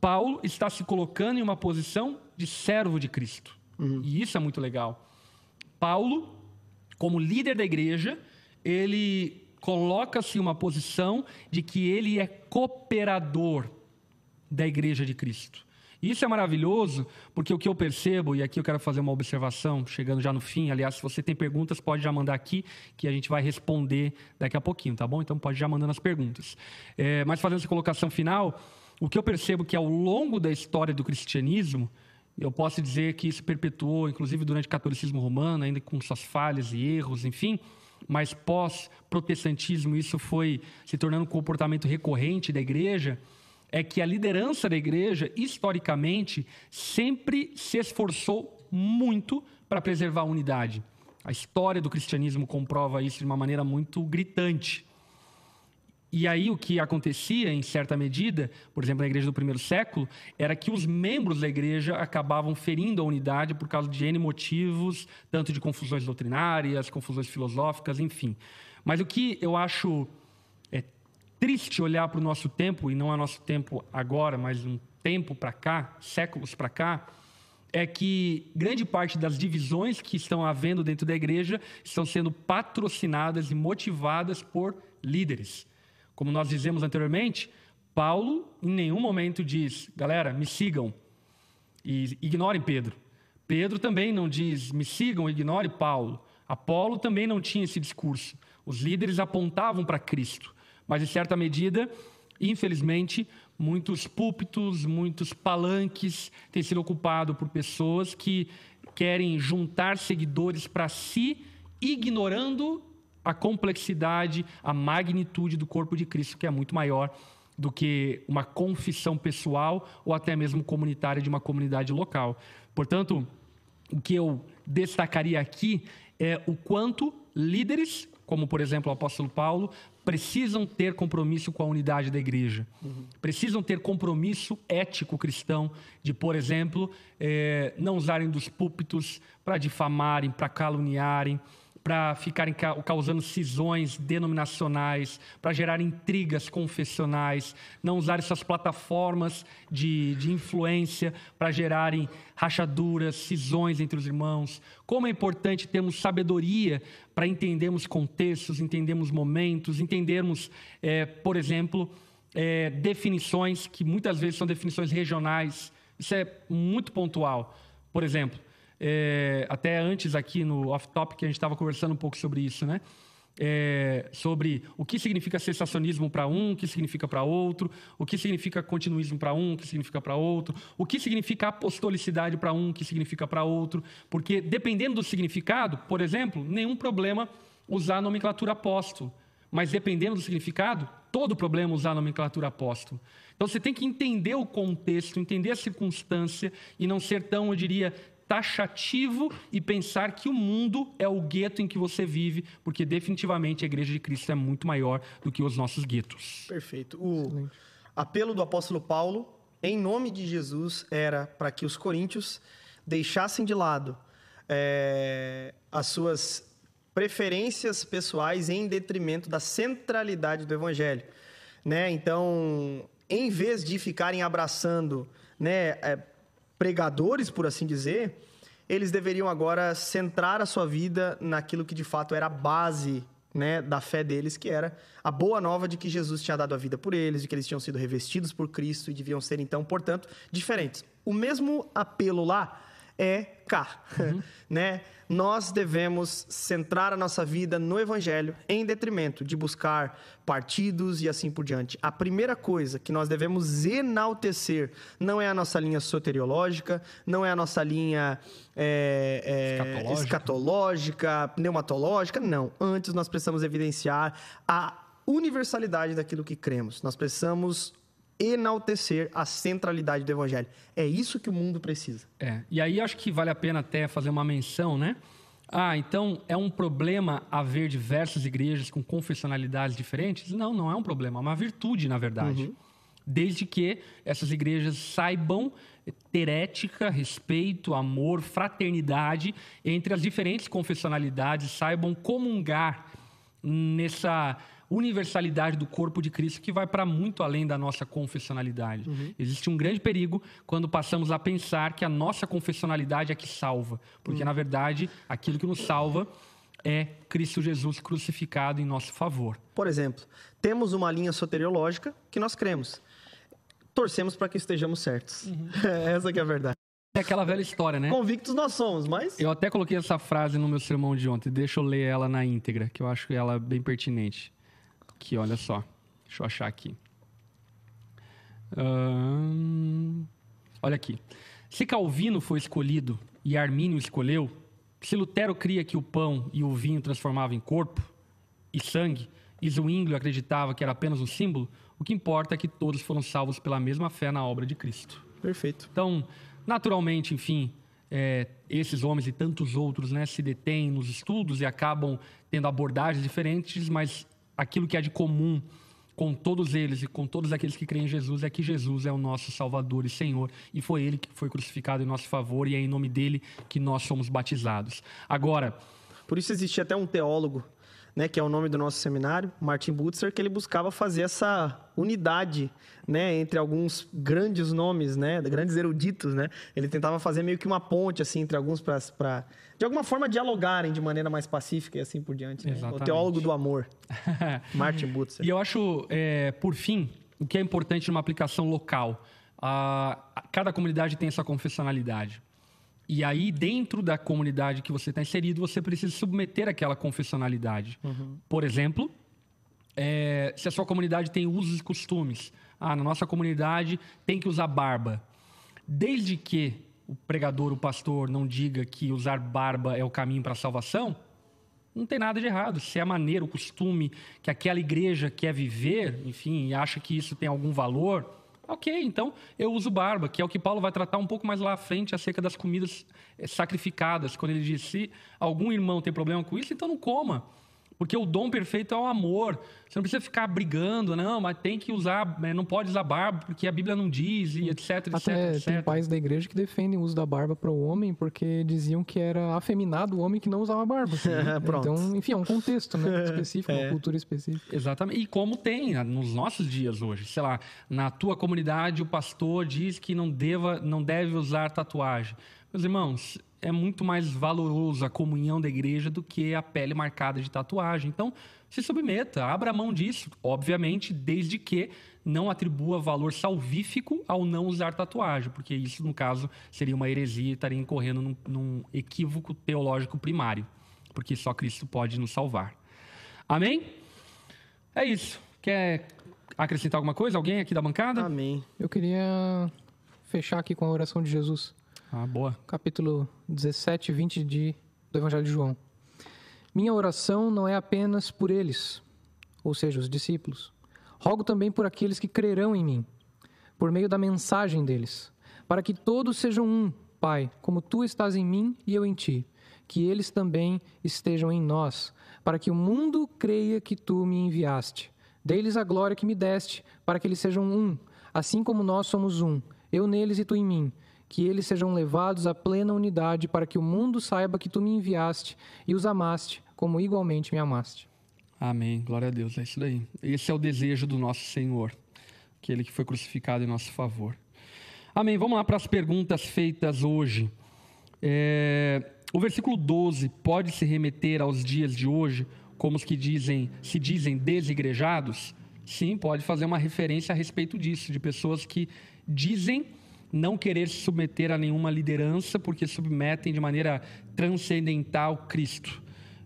Paulo está se colocando em uma posição de servo de Cristo. Uhum. E isso é muito legal. Paulo, como líder da igreja, ele coloca-se em uma posição de que ele é cooperador da igreja de Cristo. Isso é maravilhoso, porque o que eu percebo, e aqui eu quero fazer uma observação, chegando já no fim, aliás, se você tem perguntas, pode já mandar aqui, que a gente vai responder daqui a pouquinho, tá bom? Então pode já mandando as perguntas. É, mas fazendo essa colocação final, o que eu percebo que ao longo da história do cristianismo, eu posso dizer que isso perpetuou, inclusive durante o catolicismo romano, ainda com suas falhas e erros, enfim, mas pós-protestantismo isso foi se tornando um comportamento recorrente da igreja, é que a liderança da igreja, historicamente, sempre se esforçou muito para preservar a unidade. A história do cristianismo comprova isso de uma maneira muito gritante. E aí o que acontecia, em certa medida, por exemplo, na igreja do primeiro século, era que os membros da igreja acabavam ferindo a unidade por causa de N motivos, tanto de confusões doutrinárias, confusões filosóficas, enfim. Mas o que eu acho triste olhar para o nosso tempo, e não é nosso tempo agora, mas um tempo para cá, séculos para cá, é que grande parte das divisões que estão havendo dentro da igreja estão sendo patrocinadas e motivadas por líderes como nós dizemos anteriormente, Paulo em nenhum momento diz, galera, me sigam e ignorem Pedro. Pedro também não diz, me sigam ignore Paulo. Apolo também não tinha esse discurso. Os líderes apontavam para Cristo, mas em certa medida, infelizmente, muitos púlpitos, muitos palanques têm sido ocupados por pessoas que querem juntar seguidores para si, ignorando a complexidade, a magnitude do corpo de Cristo, que é muito maior do que uma confissão pessoal ou até mesmo comunitária de uma comunidade local. Portanto, o que eu destacaria aqui é o quanto líderes, como por exemplo o apóstolo Paulo, precisam ter compromisso com a unidade da igreja. Uhum. Precisam ter compromisso ético cristão de, por exemplo, eh, não usarem dos púlpitos para difamarem, para caluniarem, para ficarem causando cisões denominacionais, para gerar intrigas confessionais, não usar essas plataformas de, de influência para gerarem rachaduras, cisões entre os irmãos. Como é importante termos sabedoria para entendermos contextos, entendermos momentos, entendermos, é, por exemplo, é, definições que muitas vezes são definições regionais. Isso é muito pontual. Por exemplo, é, até antes aqui no off-topic a gente estava conversando um pouco sobre isso, né? É, sobre o que significa sensacionismo para um, o que significa para outro, o que significa continuismo para um, o que significa para outro, o que significa apostolicidade para um, o que significa para outro, porque dependendo do significado, por exemplo, nenhum problema usar a nomenclatura apóstolo, mas dependendo do significado, todo problema usar a nomenclatura apóstolo. Então você tem que entender o contexto, entender a circunstância e não ser tão, eu diria, taxativo e pensar que o mundo é o gueto em que você vive, porque definitivamente a igreja de Cristo é muito maior do que os nossos guetos. Perfeito. O Excelente. apelo do apóstolo Paulo, em nome de Jesus, era para que os coríntios deixassem de lado é, as suas preferências pessoais em detrimento da centralidade do evangelho. Né? Então, em vez de ficarem abraçando né, é, pregadores, por assim dizer, eles deveriam agora centrar a sua vida naquilo que de fato era a base né, da fé deles, que era a boa nova de que Jesus tinha dado a vida por eles, de que eles tinham sido revestidos por Cristo e deviam ser, então, portanto, diferentes. O mesmo apelo lá é cá, uhum. né? Nós devemos centrar a nossa vida no evangelho em detrimento de buscar partidos e assim por diante. A primeira coisa que nós devemos enaltecer não é a nossa linha soteriológica, não é a nossa linha é, é, escatológica. escatológica, pneumatológica, não. Antes nós precisamos evidenciar a universalidade daquilo que cremos. Nós precisamos enaltecer a centralidade do evangelho. É isso que o mundo precisa. É. E aí acho que vale a pena até fazer uma menção, né? Ah, então é um problema haver diversas igrejas com confessionalidades diferentes? Não, não é um problema, é uma virtude, na verdade. Uhum. Desde que essas igrejas saibam ter ética, respeito, amor, fraternidade entre as diferentes confessionalidades, saibam comungar nessa universalidade do corpo de Cristo que vai para muito além da nossa confessionalidade. Uhum. Existe um grande perigo quando passamos a pensar que a nossa confessionalidade é que salva, porque uhum. na verdade aquilo que nos salva é Cristo Jesus crucificado em nosso favor. Por exemplo, temos uma linha soteriológica que nós cremos torcemos para que estejamos certos. Essa que é a verdade. É aquela velha história, né? Convictos nós somos, mas. Eu até coloquei essa frase no meu sermão de ontem. Deixa eu ler ela na íntegra, que eu acho ela bem pertinente. Aqui, olha só. Deixa eu achar aqui. Ahn, olha aqui. Se Calvino foi escolhido e Armínio escolheu, se Lutero cria que o pão e o vinho transformavam em corpo e sangue, e Zwinglio acreditava que era apenas um símbolo, o que importa é que todos foram salvos pela mesma fé na obra de Cristo. Perfeito. Então, naturalmente, enfim, é, esses homens e tantos outros né, se detêm nos estudos e acabam tendo abordagens diferentes, mas aquilo que é de comum com todos eles e com todos aqueles que creem em Jesus é que Jesus é o nosso Salvador e Senhor e foi Ele que foi crucificado em nosso favor e é em nome dele que nós somos batizados. Agora, Por isso existe até um teólogo, né, que é o nome do nosso seminário, Martin Butzer, que ele buscava fazer essa unidade, né, entre alguns grandes nomes, né, grandes eruditos, né. Ele tentava fazer meio que uma ponte assim entre alguns para de alguma forma dialogarem de maneira mais pacífica e assim por diante. Né? O teólogo do amor, Martin Butzer. E eu acho, é, por fim, o que é importante numa aplicação local. A, cada comunidade tem essa confessionalidade. E aí, dentro da comunidade que você está inserido, você precisa submeter aquela confessionalidade. Por exemplo, é, se a sua comunidade tem usos e costumes. Ah, na nossa comunidade tem que usar barba. Desde que o pregador, o pastor, não diga que usar barba é o caminho para a salvação, não tem nada de errado. Se é a maneira, o costume que aquela igreja quer viver, enfim, e acha que isso tem algum valor, ok, então eu uso barba, que é o que Paulo vai tratar um pouco mais lá à frente acerca das comidas eh, sacrificadas, quando ele diz: se algum irmão tem problema com isso, então não coma. Porque o dom perfeito é o amor. Você não precisa ficar brigando, não, mas tem que usar, eh, não pode usar barba, porque a Bíblia não diz, e etc, etc, Até etc. tem pais da igreja que defendem o uso da barba para o homem porque diziam que era afeminado o homem que não usava barba. Pronto. Então, enfim, é um contexto né, específico, uma cultura específica. Exatamente. E como tem ah, nos nossos dias hoje, sei lá, na tua comunidade o pastor diz que não deva, não deve usar tatuagem. Meus irmãos, é muito mais valoroso a comunhão da igreja do que a pele marcada de tatuagem. Então, se submeta, abra mão disso, obviamente, desde que não atribua valor salvífico ao não usar tatuagem, porque isso, no caso, seria uma heresia e estaria incorrendo num, num equívoco teológico primário, porque só Cristo pode nos salvar. Amém? É isso. Quer acrescentar alguma coisa? Alguém aqui da bancada? Amém. Eu queria fechar aqui com a oração de Jesus. Ah, boa. capítulo 17 e 20 de, do Evangelho de João. Minha oração não é apenas por eles, ou seja, os discípulos. Rogo também por aqueles que crerão em mim, por meio da mensagem deles, para que todos sejam um, Pai, como tu estás em mim e eu em ti, que eles também estejam em nós, para que o mundo creia que tu me enviaste. Dê-lhes a glória que me deste, para que eles sejam um, assim como nós somos um, eu neles e tu em mim que eles sejam levados à plena unidade, para que o mundo saiba que tu me enviaste e os amaste, como igualmente me amaste. Amém. Glória a Deus. É isso daí. Esse é o desejo do nosso Senhor, aquele que foi crucificado em nosso favor. Amém. Vamos lá para as perguntas feitas hoje. É, o versículo 12 pode se remeter aos dias de hoje, como os que dizem, se dizem desigrejados? Sim, pode fazer uma referência a respeito disso, de pessoas que dizem não querer se submeter a nenhuma liderança porque submetem de maneira transcendental Cristo.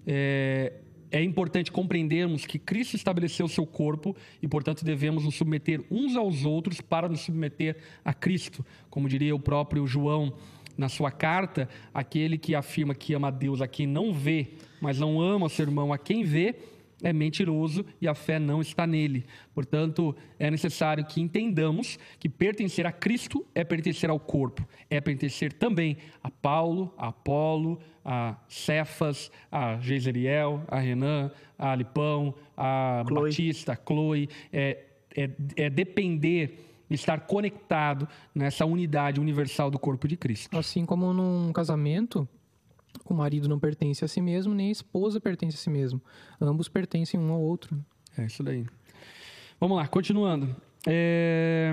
É, é importante compreendermos que Cristo estabeleceu o seu corpo e, portanto, devemos nos submeter uns aos outros para nos submeter a Cristo. Como diria o próprio João na sua carta, aquele que afirma que ama a Deus a quem não vê, mas não ama seu irmão a quem vê, é mentiroso e a fé não está nele. Portanto, é necessário que entendamos que pertencer a Cristo é pertencer ao corpo, é pertencer também a Paulo, a Apolo, a Cefas, a Geiseriel, a Renan, a Lipão, a Chloe. Batista, a Chloe. É, é, é depender, estar conectado nessa unidade universal do corpo de Cristo. Assim como num casamento, o marido não pertence a si mesmo, nem a esposa pertence a si mesmo. Ambos pertencem um ao outro. É isso daí. Vamos lá, continuando. É,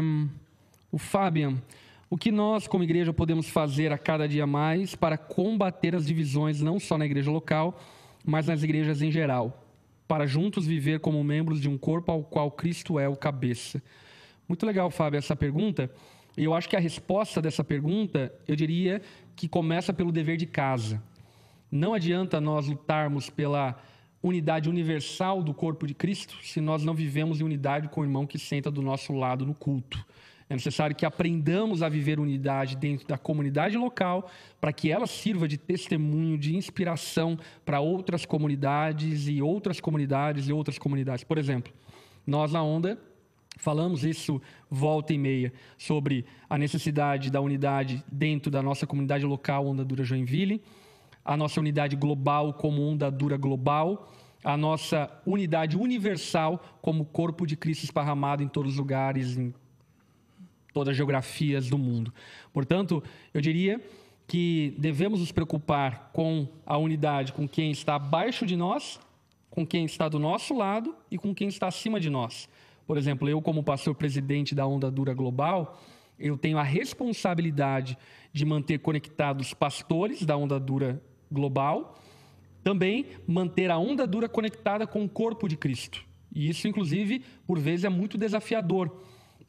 O Fabian, o que nós, como igreja, podemos fazer a cada dia mais para combater as divisões, não só na igreja local, mas nas igrejas em geral, para juntos viver como membros de um corpo ao qual Cristo é o cabeça? Muito legal, Fábio, essa pergunta. E eu acho que a resposta dessa pergunta, eu diria que começa pelo dever de casa. Não adianta nós lutarmos pela unidade universal do corpo de Cristo se nós não vivemos em unidade com o irmão que senta do nosso lado no culto. É necessário que aprendamos a viver unidade dentro da comunidade local para que ela sirva de testemunho, de inspiração para outras comunidades e outras comunidades e outras comunidades. Por exemplo, nós na Onda falamos isso volta e meia sobre a necessidade da unidade dentro da nossa comunidade local Onda Dura Joinville, a nossa unidade global como Onda Dura Global, a nossa unidade universal como corpo de Cristo esparramado em todos os lugares, em todas as geografias do mundo. Portanto, eu diria que devemos nos preocupar com a unidade com quem está abaixo de nós, com quem está do nosso lado e com quem está acima de nós. Por exemplo, eu como pastor presidente da Onda Dura Global, eu tenho a responsabilidade de manter conectados pastores da Onda Dura Global, também manter a Onda Dura conectada com o corpo de Cristo. E isso, inclusive, por vezes é muito desafiador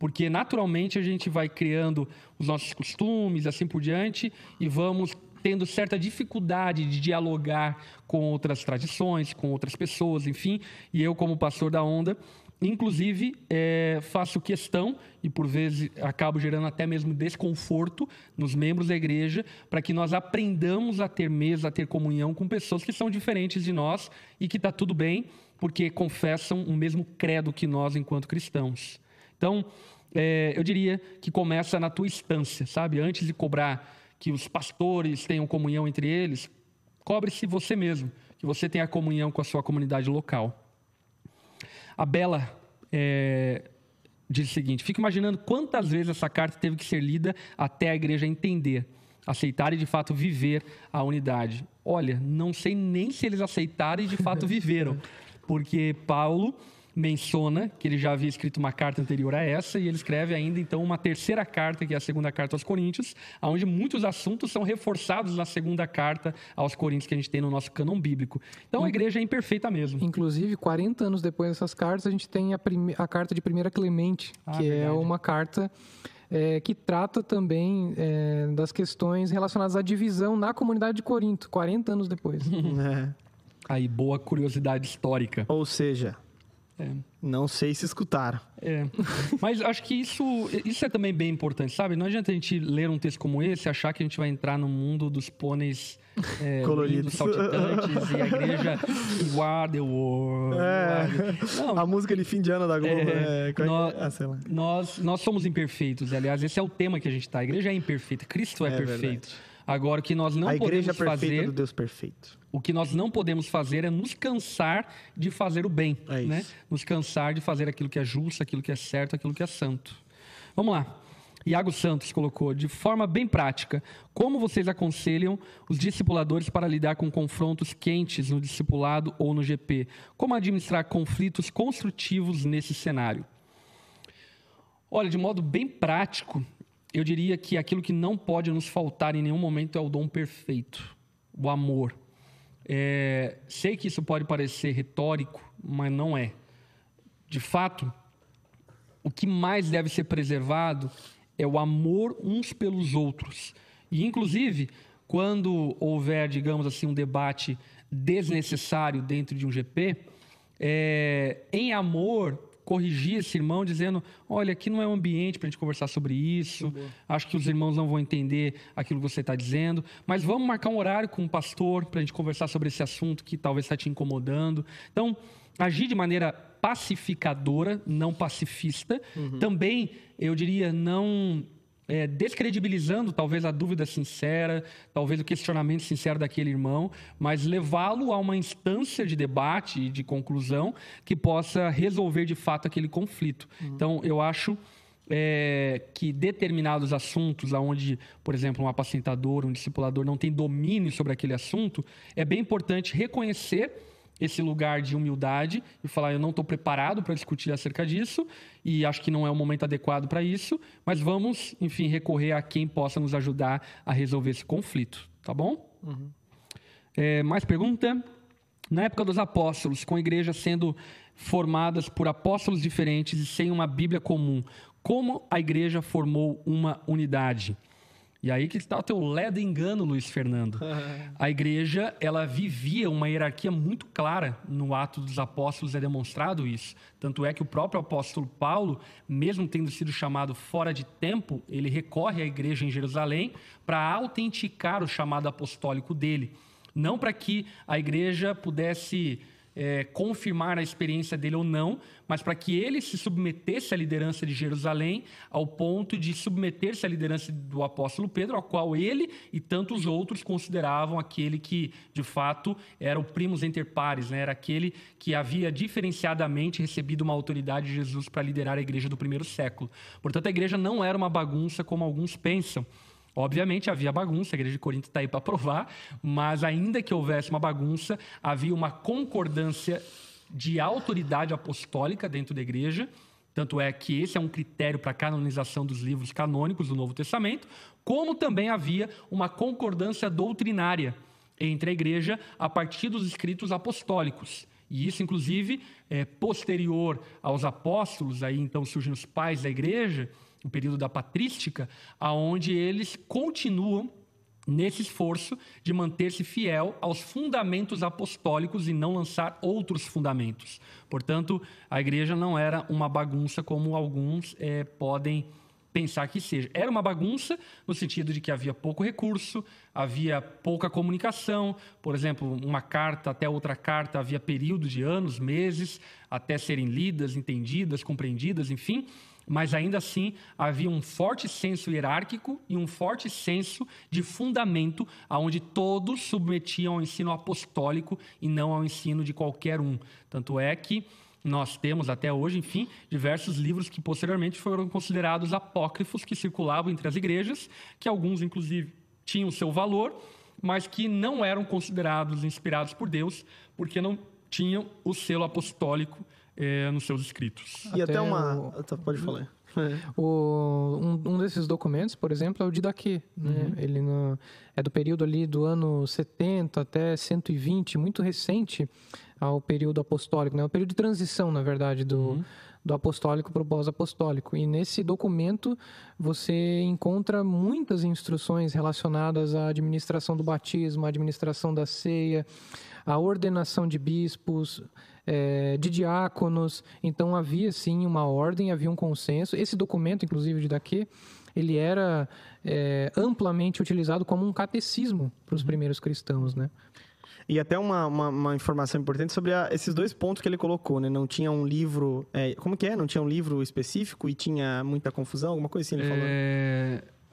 porque naturalmente a gente vai criando os nossos costumes, assim por diante, e vamos tendo certa dificuldade de dialogar com outras tradições, com outras pessoas, enfim. E eu, como pastor da Onda, inclusive é, faço questão e por vezes acabo gerando até mesmo desconforto nos membros da igreja para que nós aprendamos a ter mesa, a ter comunhão com pessoas que são diferentes de nós e que está tudo bem porque confessam o mesmo credo que nós enquanto cristãos. Então, é, eu diria que começa na tua instância, sabe? Antes de cobrar que os pastores tenham comunhão entre eles, cobre-se você mesmo, que você tenha comunhão com a sua comunidade local. A Bela é, diz o seguinte: fico imaginando quantas vezes essa carta teve que ser lida até a igreja entender, aceitar e de fato viver a unidade. Olha, não sei nem se eles aceitaram e de fato viveram, porque Paulo menciona que ele já havia escrito uma carta anterior a essa e ele escreve ainda então uma terceira carta, que é a segunda carta aos Coríntios, onde muitos assuntos são reforçados na segunda carta aos Coríntios que a gente tem no nosso cânon bíblico. Então a igreja é imperfeita mesmo. Inclusive, 40 anos depois dessas cartas, a gente tem a, prime... a carta de Primeira Clemente, ah, que é verdade. é uma carta é, que trata também é, das questões relacionadas à divisão na comunidade de Corinto, 40 anos depois. É. Aí, boa curiosidade histórica. Ou seja, é. Não sei se escutaram. É. Mas acho que isso, isso é também bem importante, sabe? Não adianta a gente ler um texto como esse e achar que a gente vai entrar no mundo dos pôneis é, coloridos, saltitantes e a igreja You the world. É. A música de fim de ano da Globo. É, é nós, ah, nós, nós somos imperfeitos, aliás, esse é o tema que a gente está. A igreja é imperfeita, Cristo é, é perfeito. Verdade. Agora, o que nós não a podemos fazer... A igreja perfeita do Deus perfeito. O que nós não podemos fazer é nos cansar de fazer o bem. É né? Nos cansar de fazer aquilo que é justo, aquilo que é certo, aquilo que é santo. Vamos lá. Iago Santos colocou, de forma bem prática, como vocês aconselham os discipuladores para lidar com confrontos quentes no discipulado ou no GP? Como administrar conflitos construtivos nesse cenário? Olha, de modo bem prático, eu diria que aquilo que não pode nos faltar em nenhum momento é o dom perfeito, o amor. É, sei que isso pode parecer retórico, mas não é. De fato, o que mais deve ser preservado é o amor uns pelos outros. E, inclusive, quando houver, digamos assim, um debate desnecessário dentro de um GP, é, em amor, corrigir esse irmão dizendo: olha, aqui não é um ambiente para a gente conversar sobre isso. Acho que os irmãos não vão entender aquilo que você está dizendo. Mas vamos marcar um horário com o um pastor para a gente conversar sobre esse assunto que talvez está te incomodando. Então, agir de maneira pacificadora, não pacifista. Uhum. Também, eu diria, não é, descredibilizando talvez a dúvida sincera, talvez o questionamento sincero daquele irmão, mas levá-lo a uma instância de debate e de conclusão que possa resolver de fato aquele conflito. Uhum. Então, eu acho é, que determinados assuntos, onde, por exemplo, um apacentador, um discipulador não tem domínio sobre aquele assunto, é bem importante reconhecer esse lugar de humildade e falar: eu não estou preparado para discutir acerca disso e acho que não é o momento adequado para isso, mas vamos, enfim, recorrer a quem possa nos ajudar a resolver esse conflito, tá bom? Uhum. É, mais pergunta? Na época dos apóstolos, com igrejas sendo formadas por apóstolos diferentes e sem uma Bíblia comum, Como a igreja formou uma unidade? E aí que está o teu ledo engano, Luiz Fernando. A igreja, ela vivia uma hierarquia muito clara no ato dos apóstolos, é demonstrado isso. Tanto é que o próprio apóstolo Paulo, mesmo tendo sido chamado fora de tempo, ele recorre à igreja em Jerusalém para autenticar o chamado apostólico dele. Não para que a igreja pudesse é, confirmar a experiência dele ou não, mas para que ele se submetesse à liderança de Jerusalém, ao ponto de submeter-se à liderança do apóstolo Pedro, ao qual ele e tantos outros consideravam aquele que, de fato, era o primus inter pares, né? era aquele que havia diferenciadamente recebido uma autoridade de Jesus para liderar a igreja do primeiro século. Portanto, a igreja não era uma bagunça como alguns pensam. Obviamente havia bagunça, a igreja de Corinto está aí para provar, mas ainda que houvesse uma bagunça, havia uma concordância de autoridade apostólica dentro da igreja. Tanto é que esse é um critério para a canonização dos livros canônicos do Novo Testamento, como também havia uma concordância doutrinária entre a igreja a partir dos escritos apostólicos. E isso, inclusive, é posterior aos apóstolos, aí então surgem os pais da igreja, o período da patrística, aonde eles continuam nesse esforço de manter-se fiel aos fundamentos apostólicos e não lançar outros fundamentos. Portanto, a igreja não era uma bagunça como alguns é, podem pensar que seja. Era uma bagunça no sentido de que havia pouco recurso, havia pouca comunicação. Por exemplo, uma carta até outra carta havia períodos de anos, meses, até serem lidas, entendidas, compreendidas, enfim mas ainda assim havia um forte senso hierárquico e um forte senso de fundamento, aonde todos submetiam ao ensino apostólico e não ao ensino de qualquer um. Tanto é que nós temos até hoje, enfim, diversos livros que posteriormente foram considerados apócrifos que circulavam entre as igrejas, que alguns inclusive tinham seu valor, mas que não eram considerados inspirados por Deus, porque não tinham o selo apostólico é, nos seus escritos. E até, até uma. O... Tá, pode falar. O, um, um, desses documentos, por exemplo, é o Didaquê. Né? Uhum. Ele no, é do período ali do ano 70 até 120, muito recente ao período apostólico, né? o período de transição, na verdade, do, uhum. Do apostólico para o pós-apostólico. E nesse documento você encontra muitas instruções relacionadas à administração do batismo, à administração da ceia, à ordenação de bispos, é, de diáconos. Então havia sim uma ordem, havia um consenso. Esse documento, inclusive, de daqui, ele era é, amplamente utilizado como um catecismo para os primeiros cristãos, né? E até uma, uma, uma informação importante sobre a, esses dois pontos que ele colocou, né? Não tinha um livro... É, como que é? Não tinha um livro específico e tinha muita confusão? Alguma coisa assim ele falou?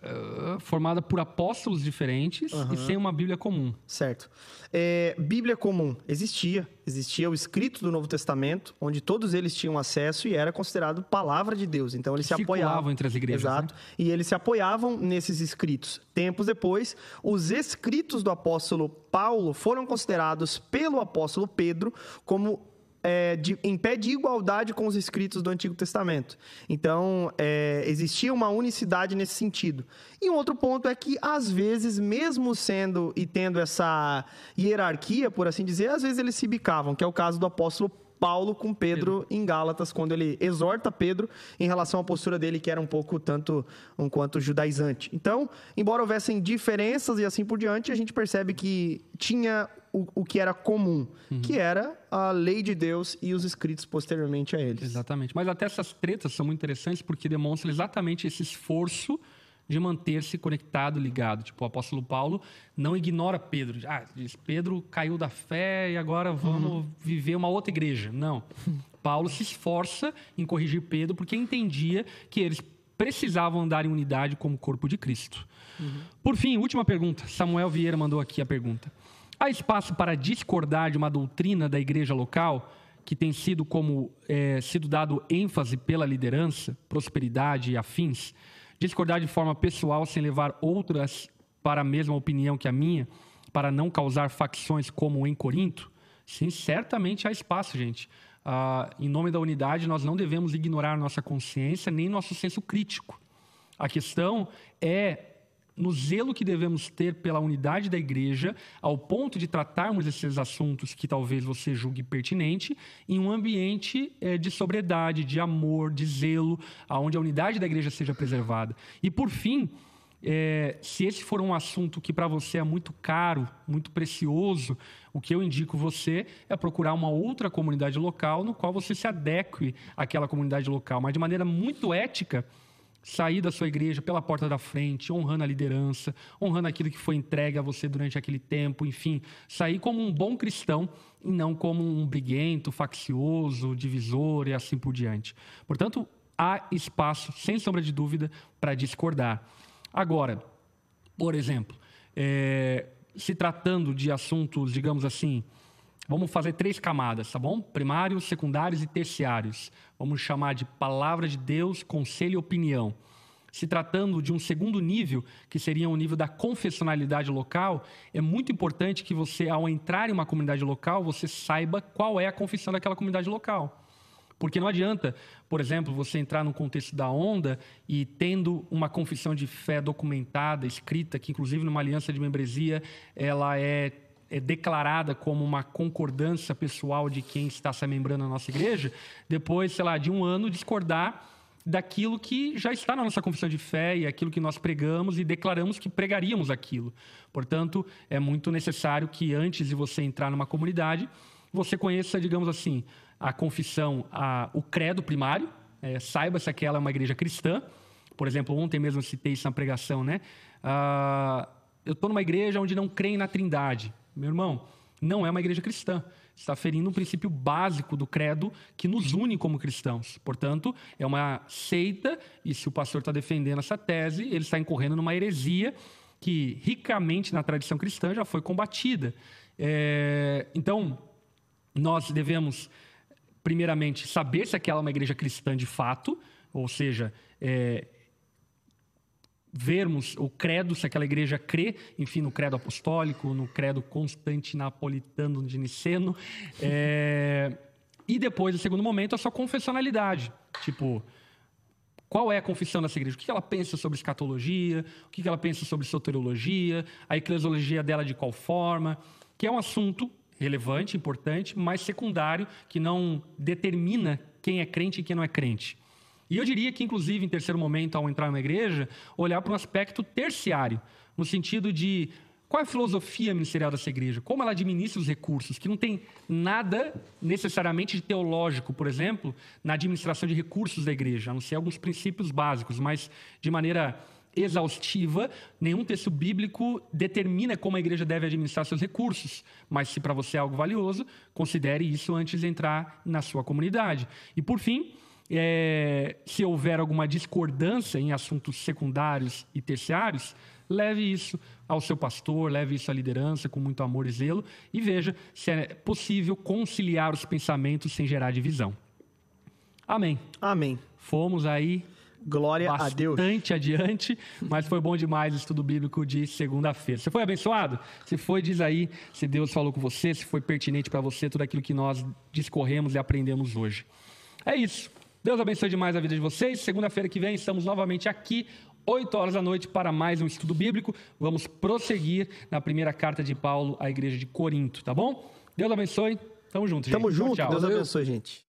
É formada por apóstolos diferentes uhum. e sem uma Bíblia comum. Certo. É, Bíblia comum existia. Existia o escrito do Novo Testamento, onde todos eles tinham acesso e era considerado palavra de Deus. Então eles que se apoiavam entre as igrejas. Exato. Né? E eles se apoiavam nesses escritos. Tempos depois, os escritos do apóstolo Paulo foram considerados pelo apóstolo Pedro como é, de, em pé de igualdade com os escritos do Antigo Testamento. Então, é, existia uma unicidade nesse sentido. E um outro ponto é que, às vezes, mesmo sendo e tendo essa hierarquia, por assim dizer, às vezes eles se bicavam, que é o caso do apóstolo Paulo com Pedro, Pedro, em Gálatas, quando ele exorta Pedro em relação à postura dele, que era um pouco tanto um quanto judaizante. Então, embora houvessem diferenças e assim por diante, a gente percebe que tinha o, o que era comum, uhum. que era a lei de Deus e os escritos posteriormente a eles. Exatamente. Mas até essas tretas são muito interessantes porque demonstram exatamente esse esforço de manter-se conectado, ligado. Tipo, o apóstolo Paulo não ignora Pedro. Ah, diz, Pedro caiu da fé e agora vamos uhum. viver uma outra igreja. Não. Paulo se esforça em corrigir Pedro porque entendia que eles precisavam andar em unidade como corpo de Cristo. Uhum. Por fim, última pergunta. Samuel Vieira mandou aqui a pergunta. Há espaço para discordar de uma doutrina da igreja local que tem sido como é, sido dado ênfase pela liderança, prosperidade e afins? discordar de forma pessoal sem levar outras para a mesma opinião que a minha, para não causar facções como em Corinto? Sim, certamente há espaço, gente. Ah, em nome da unidade, nós não devemos ignorar nossa consciência nem nosso senso crítico. A questão é no zelo que devemos ter pela unidade da igreja, ao ponto de tratarmos esses assuntos que talvez você julgue pertinente, em um ambiente é, de sobriedade, de amor, de zelo, aonde a unidade da igreja seja preservada. E por fim, é, se esse for um assunto que para você é muito caro, muito precioso, o que eu indico você é procurar uma outra comunidade local no qual você se adeque àquela comunidade local, mas de maneira muito ética sair da sua igreja pela porta da frente, honrando a liderança, honrando aquilo que foi entregue a você durante aquele tempo, enfim, sair como um bom cristão e não como um briguento, faccioso, divisor e assim por diante. Portanto, há espaço, sem sombra de dúvida, para discordar. Agora, por exemplo, é, se tratando de assuntos, digamos assim, Vamos fazer três camadas, tá bom? Primários, secundários e terciários. Vamos chamar de palavra de Deus, conselho e opinião. Se tratando de um segundo nível, que seria o nível da confessionalidade local, é muito importante que você, ao entrar em uma comunidade local, você saiba qual é a confissão daquela comunidade local. Porque não adianta, por exemplo, você entrar no contexto da onda e tendo uma confissão de fé documentada, escrita, que inclusive numa aliança de membresia ela é é declarada como uma concordância pessoal de quem está se membrando na nossa igreja, depois, sei lá, de um ano, discordar daquilo que já está na nossa confissão de fé e aquilo que nós pregamos e declaramos que pregaríamos aquilo. Portanto, é muito necessário que antes de você entrar numa comunidade, você conheça, digamos assim, a confissão, a, o credo primário, é, saiba se aquela é uma igreja cristã. Por exemplo, ontem mesmo citei isso na pregação, né? Ah, eu estou numa igreja onde não creem na trindade. Meu irmão, não é uma igreja cristã. Está ferindo um princípio básico do credo que nos une como cristãos. Portanto, é uma seita, e se o pastor está defendendo essa tese, ele está incorrendo numa heresia que, ricamente na tradição cristã, já foi combatida. É... Então, nós devemos, primeiramente, saber se aquela é uma igreja cristã de fato, ou seja, é, vermos o credo, se aquela igreja crê, enfim, no credo apostólico, no credo constantinapolitano de Niceno. É... E depois, no segundo momento, a sua confessionalidade. Tipo, qual é a confissão dessa igreja? O que ela pensa sobre escatologia? O que ela pensa sobre soteriologia? A eclesiologia dela de qual forma? Que é um assunto relevante, importante, mas secundário, que não determina quem é crente e quem não é crente. E eu diria que, inclusive, em terceiro momento, ao entrar numa igreja, olhar para um aspecto terciário, no sentido de qual é a filosofia ministerial dessa igreja, como ela administra os recursos, que não tem nada necessariamente de teológico, por exemplo, na administração de recursos da igreja, a não ser alguns princípios básicos, mas de maneira exaustiva, nenhum texto bíblico determina como a igreja deve administrar seus recursos. Mas se para você é algo valioso, considere isso antes de entrar na sua comunidade. E por fim, é, se houver alguma discordância em assuntos secundários e terciários, leve isso ao seu pastor, leve isso à liderança com muito amor e zelo e veja se é possível conciliar os pensamentos sem gerar divisão. Amém. Amém. Fomos aí Glória a Deus. Bastante adiante, mas foi bom demais o estudo bíblico de segunda-feira. Você foi abençoado? Se foi, diz aí se Deus falou com você, se foi pertinente para você tudo aquilo que nós discorremos e aprendemos hoje. É isso. Deus abençoe demais a vida de vocês. Segunda-feira que vem estamos novamente aqui, 8 horas da noite, para mais um estudo bíblico. Vamos prosseguir na primeira carta de Paulo à igreja de Corinto, tá bom? Deus abençoe. Tamo junto, gente. Tamo junto. Tchau. Deus abençoe, gente.